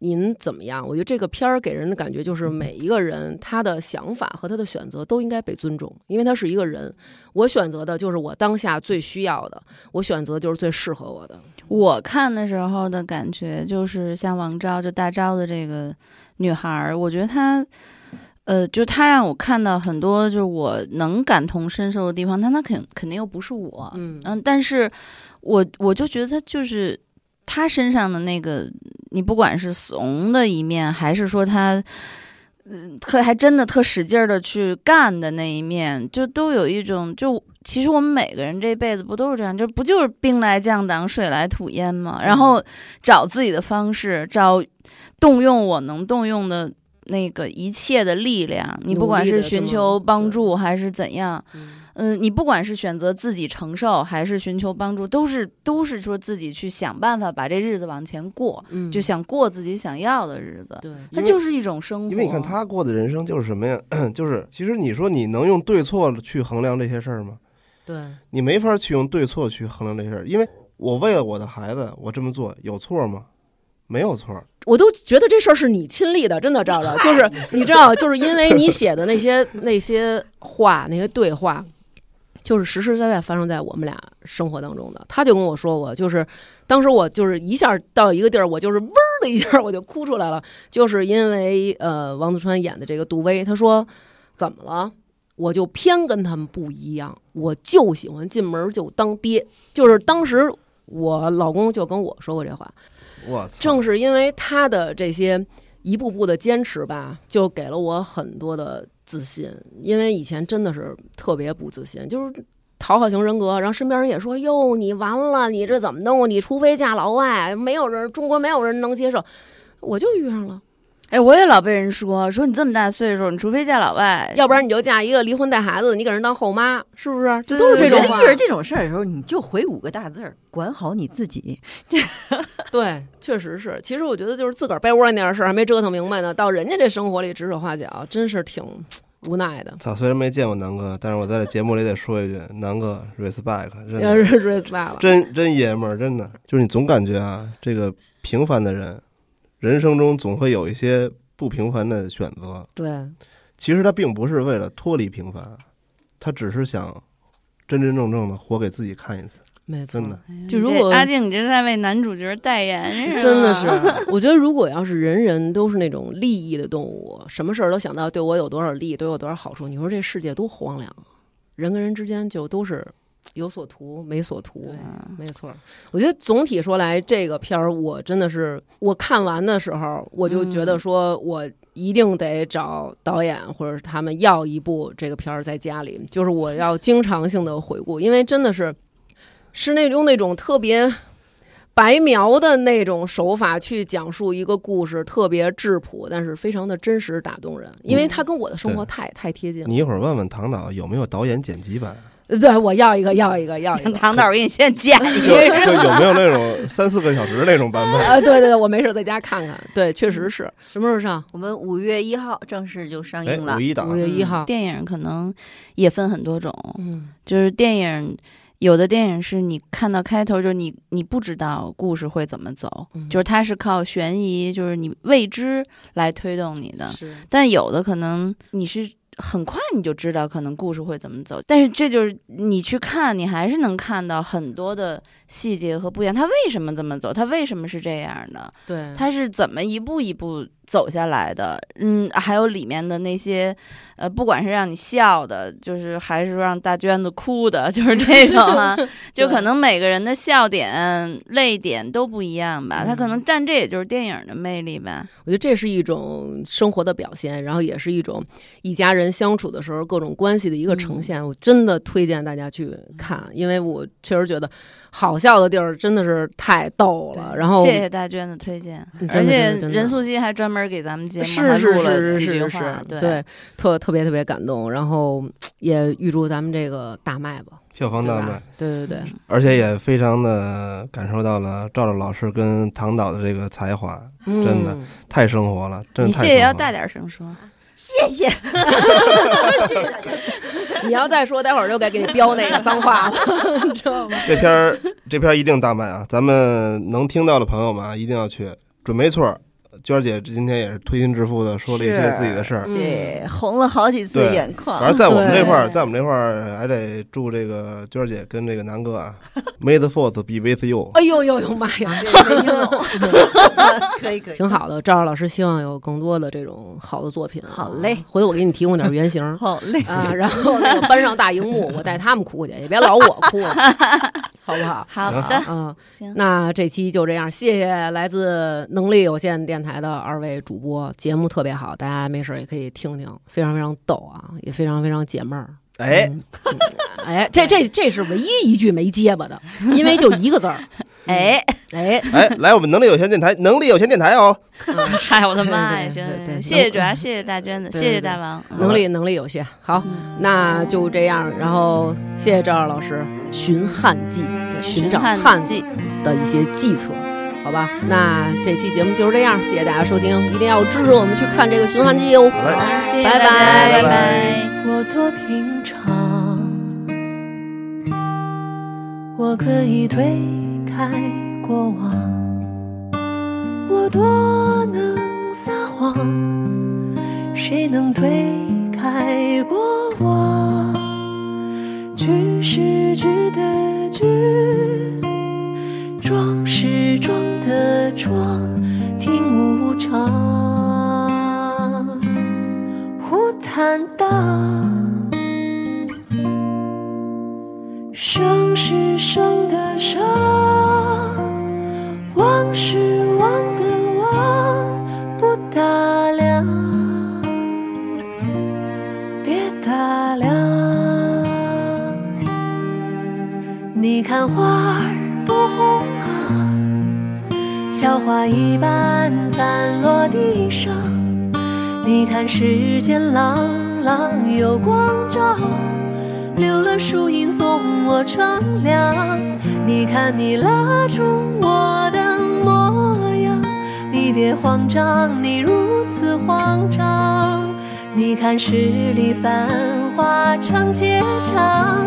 您怎么样，我觉得这个片儿给人的感觉就是每一个人他的想法和他的选择都应该被尊重，因为他是一个人。我选择的就是我当下最需要的，我选择就是最适合我的。我看的时候的感觉就是像王昭，就大昭的这个女孩儿，我觉得她，呃，就她让我看到很多就是我能感同身受的地方，但她肯肯定又不是我，嗯嗯，但是我我就觉得她就是她身上的那个，你不管是怂的一面，还是说他。嗯，特还真的特使劲儿的去干的那一面，就都有一种，就其实我们每个人这辈子不都是这样，就不就是兵来将挡，水来土掩嘛？然后找自己的方式，找动用我能动用的那个一切的力量，你不管是寻求帮助还是怎样，嗯、你不管是选择自己承受，还是寻求帮助，都是都是说自己去想办法把这日子往前过，嗯，就想过自己想要的日子。对，它就是一种生活。因为你看他过的人生就是什么呀？(clears throat) 就是其实你说你能用对错去衡量这些事儿吗？对，你没法去用对错去衡量这些事儿，因为我为了我的孩子，我这么做有错吗？没有错。我都觉得这事儿是你亲历的，真的，赵赵，就是 (laughs) 你知道，就是因为你写的那些那些话，那些对话，就是实实在在发生在我们俩生活当中的。他就跟我说过，就是当时我就是一下到一个地儿，我就是嗡的一下我就哭出来了，就是因为呃王子川演的这个杜威，他说怎么了？我就偏跟他们不一样，我就喜欢进门就当爹，就是当时我老公就跟我说过这话。我操！正是因为他的这些一步步的坚持吧，就给了我很多的自信。因为以前真的是特别不自信，就是讨好型人格，然后身边人也说：“哟，你完了，你这怎么弄？你除非嫁老外，没有人，中国没有人能接受。”我就遇上了，哎，我也老被人说说你这么大岁数，你除非嫁老外，要不然你就嫁一个离婚带孩子，你给人当后妈，是不是？就都是这种话遇。着这种事儿的时候，你就回五个大字儿：管好你自己。(laughs) 对，确实是。其实我觉得就是自个儿被窝里那点事儿还没折腾明白呢，到人家这生活里指手画脚，真是挺无奈的。操！虽然没见过南哥，但是我在这节目里得说一句，南哥 respect，真 (laughs) 要的是 respect，真真爷们儿，真的就是你总感觉啊，这个平凡的人，人生中总会有一些不平凡的选择。对，其实他并不是为了脱离平凡，他只是想真真正正的活给自己看一次。没错，真的，就如果阿静，你这是在为男主角代言，真的是 (laughs) 我觉得如果要是人人都是那种利益的动物，什么事儿都想到对我有多少利，对我有多少好处，你说这世界多荒凉啊！人跟人之间就都是有所图没所图。没错，我觉得总体说来，这个片儿我真的是我看完的时候，我就觉得说我一定得找导演或者是他们要一部这个片儿在家里，就是我要经常性的回顾，因为真的是是那种那种特别。白描的那种手法去讲述一个故事，特别质朴，但是非常的真实打动人，因为它跟我的生活对太太贴近了。你一会儿问问唐导有没有导演剪辑版，对我要一个，要一个，要一个。唐导，我给你先剪一就个。就有没有那种 (laughs) 三四个小时那种版本？啊，对对对，我没事在家看看。对，确实是什么时候上？我们五月一号正式就上哎，映了五。一档五月一号。电影可能也分很多种，嗯，就是电影。有的电影是你看到开头，就是你你不知道故事会怎么走，嗯就是它是靠悬疑，就是你未知来推动你的。是但有的可能你是很快你就知道可能故事会怎么走，但是这就是你去看，你还是能看到很多的细节和不一样。他为什么这么走？他为什么是这样的？对，他是怎么一步一步走下来的？嗯，还有里面的那些，呃，不管是让你笑的，就是还是让大娟子哭的，(laughs) 就是这种啊，(laughs) 就可能每个人的笑点、泪点都不一样吧。他可能占这也就是电影的魅力吧。我觉得这是一种生活的表现，然后也是一种一家人相处的时候各种关系的一个呈现。我真的推荐大家去看，因为我确实觉得好笑的地儿真的是太逗了。然后谢谢大娟的推荐，而且任素汐还专门给咱们节目是了是几句是话是，对对，特特别特别感动。然后也预祝咱们这个大卖吧，票房大卖对，？对对对，而且也非常的感受到了赵赵老师跟唐导的这个才华，嗯真的太生活了，真的太生活了谢谢要大点声说。谢谢。(laughs) 你要再说，待会儿就该给你标那个脏话了，你知道吗？这篇儿这篇儿一定大卖啊！咱们能听到的朋友们啊，一定要去，准没错儿。娟儿姐今天也是推心置腹的说了一些自己的事儿。嗯对，红了好几次眼眶。反正在我们这块儿，在我们这块儿还得祝这个娟儿姐跟这个南哥啊，(laughs) May the Force be with you。哎呦呦呦妈呀！对没听懂 (laughs) 可以可以，挺好的，赵赵老师希望有更多的这种好的作品啊。好嘞回头我给你提供点原型 (laughs) 好嘞。啊，然后那个搬上大荧幕，我带他们哭去，也别老我哭了，好不好？好的，嗯，行，那这期就这样，谢谢来自能力有限电台的二位主播，节目特别好，大家没事儿也可以听听，非常非常逗啊，也非常非常解闷儿。哎，哎，这这这是唯一一句没结巴的，因为就一个字儿。(laughs) 哎，哎，哎，来我们能力有限电台，能力有限电台哦。(laughs) 嗨，我的妈呀！对对行对对，谢谢主要谢谢大娟子，谢谢大王。嗯能力能力有限。好，那就这样。然后谢谢赵二老师寻汉记，寻找汉汉记，的一些计策，好吧？那这期节目就是这样，谢谢大家收听，一定要支持我们去看这个寻汉记哦。好嘞，拜拜拜拜。我多平常，我可以推开过往，我多能撒谎，谁能推开过往？句是句的句，装是装的装，听无常。胡坦荡，生是生的生，忘是忘的忘，不打量，别打量。你看花儿多红，小花一般散落地上。你看世间朗朗有光照，留了树荫送我乘凉。你看你拉住我的模样，你别慌张，你如此慌张。你看十里繁华长街长，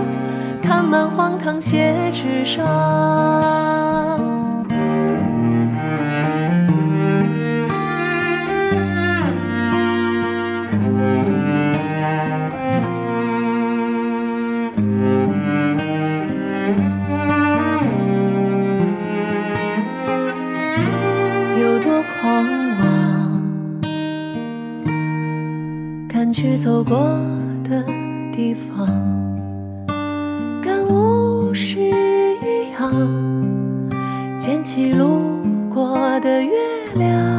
看满荒唐写纸上。狂妄，赶去走过的地方，感悟是一样，捡起路过的月亮，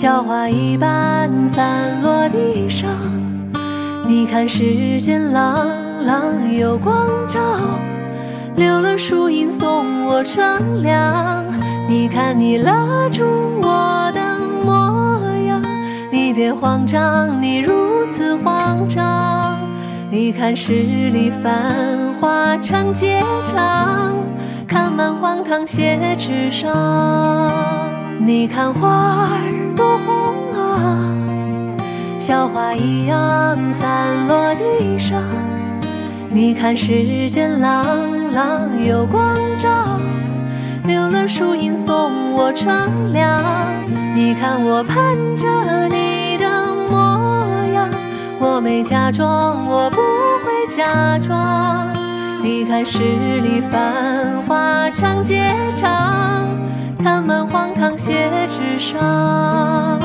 小花一般散落地上。你看世间朗朗有光照。留了树荫送我乘凉。你看你拉住我的模样，你别慌张，你如此慌张。你看十里繁华长街长，看满荒唐写纸上。你看花儿多红啊，小花一样散落地上。你看世间朗朗有光照，留了树荫送我乘凉。你看我盼着你的模样，我没假装，我不会假装。你看十里繁华长街长看满荒唐写纸上。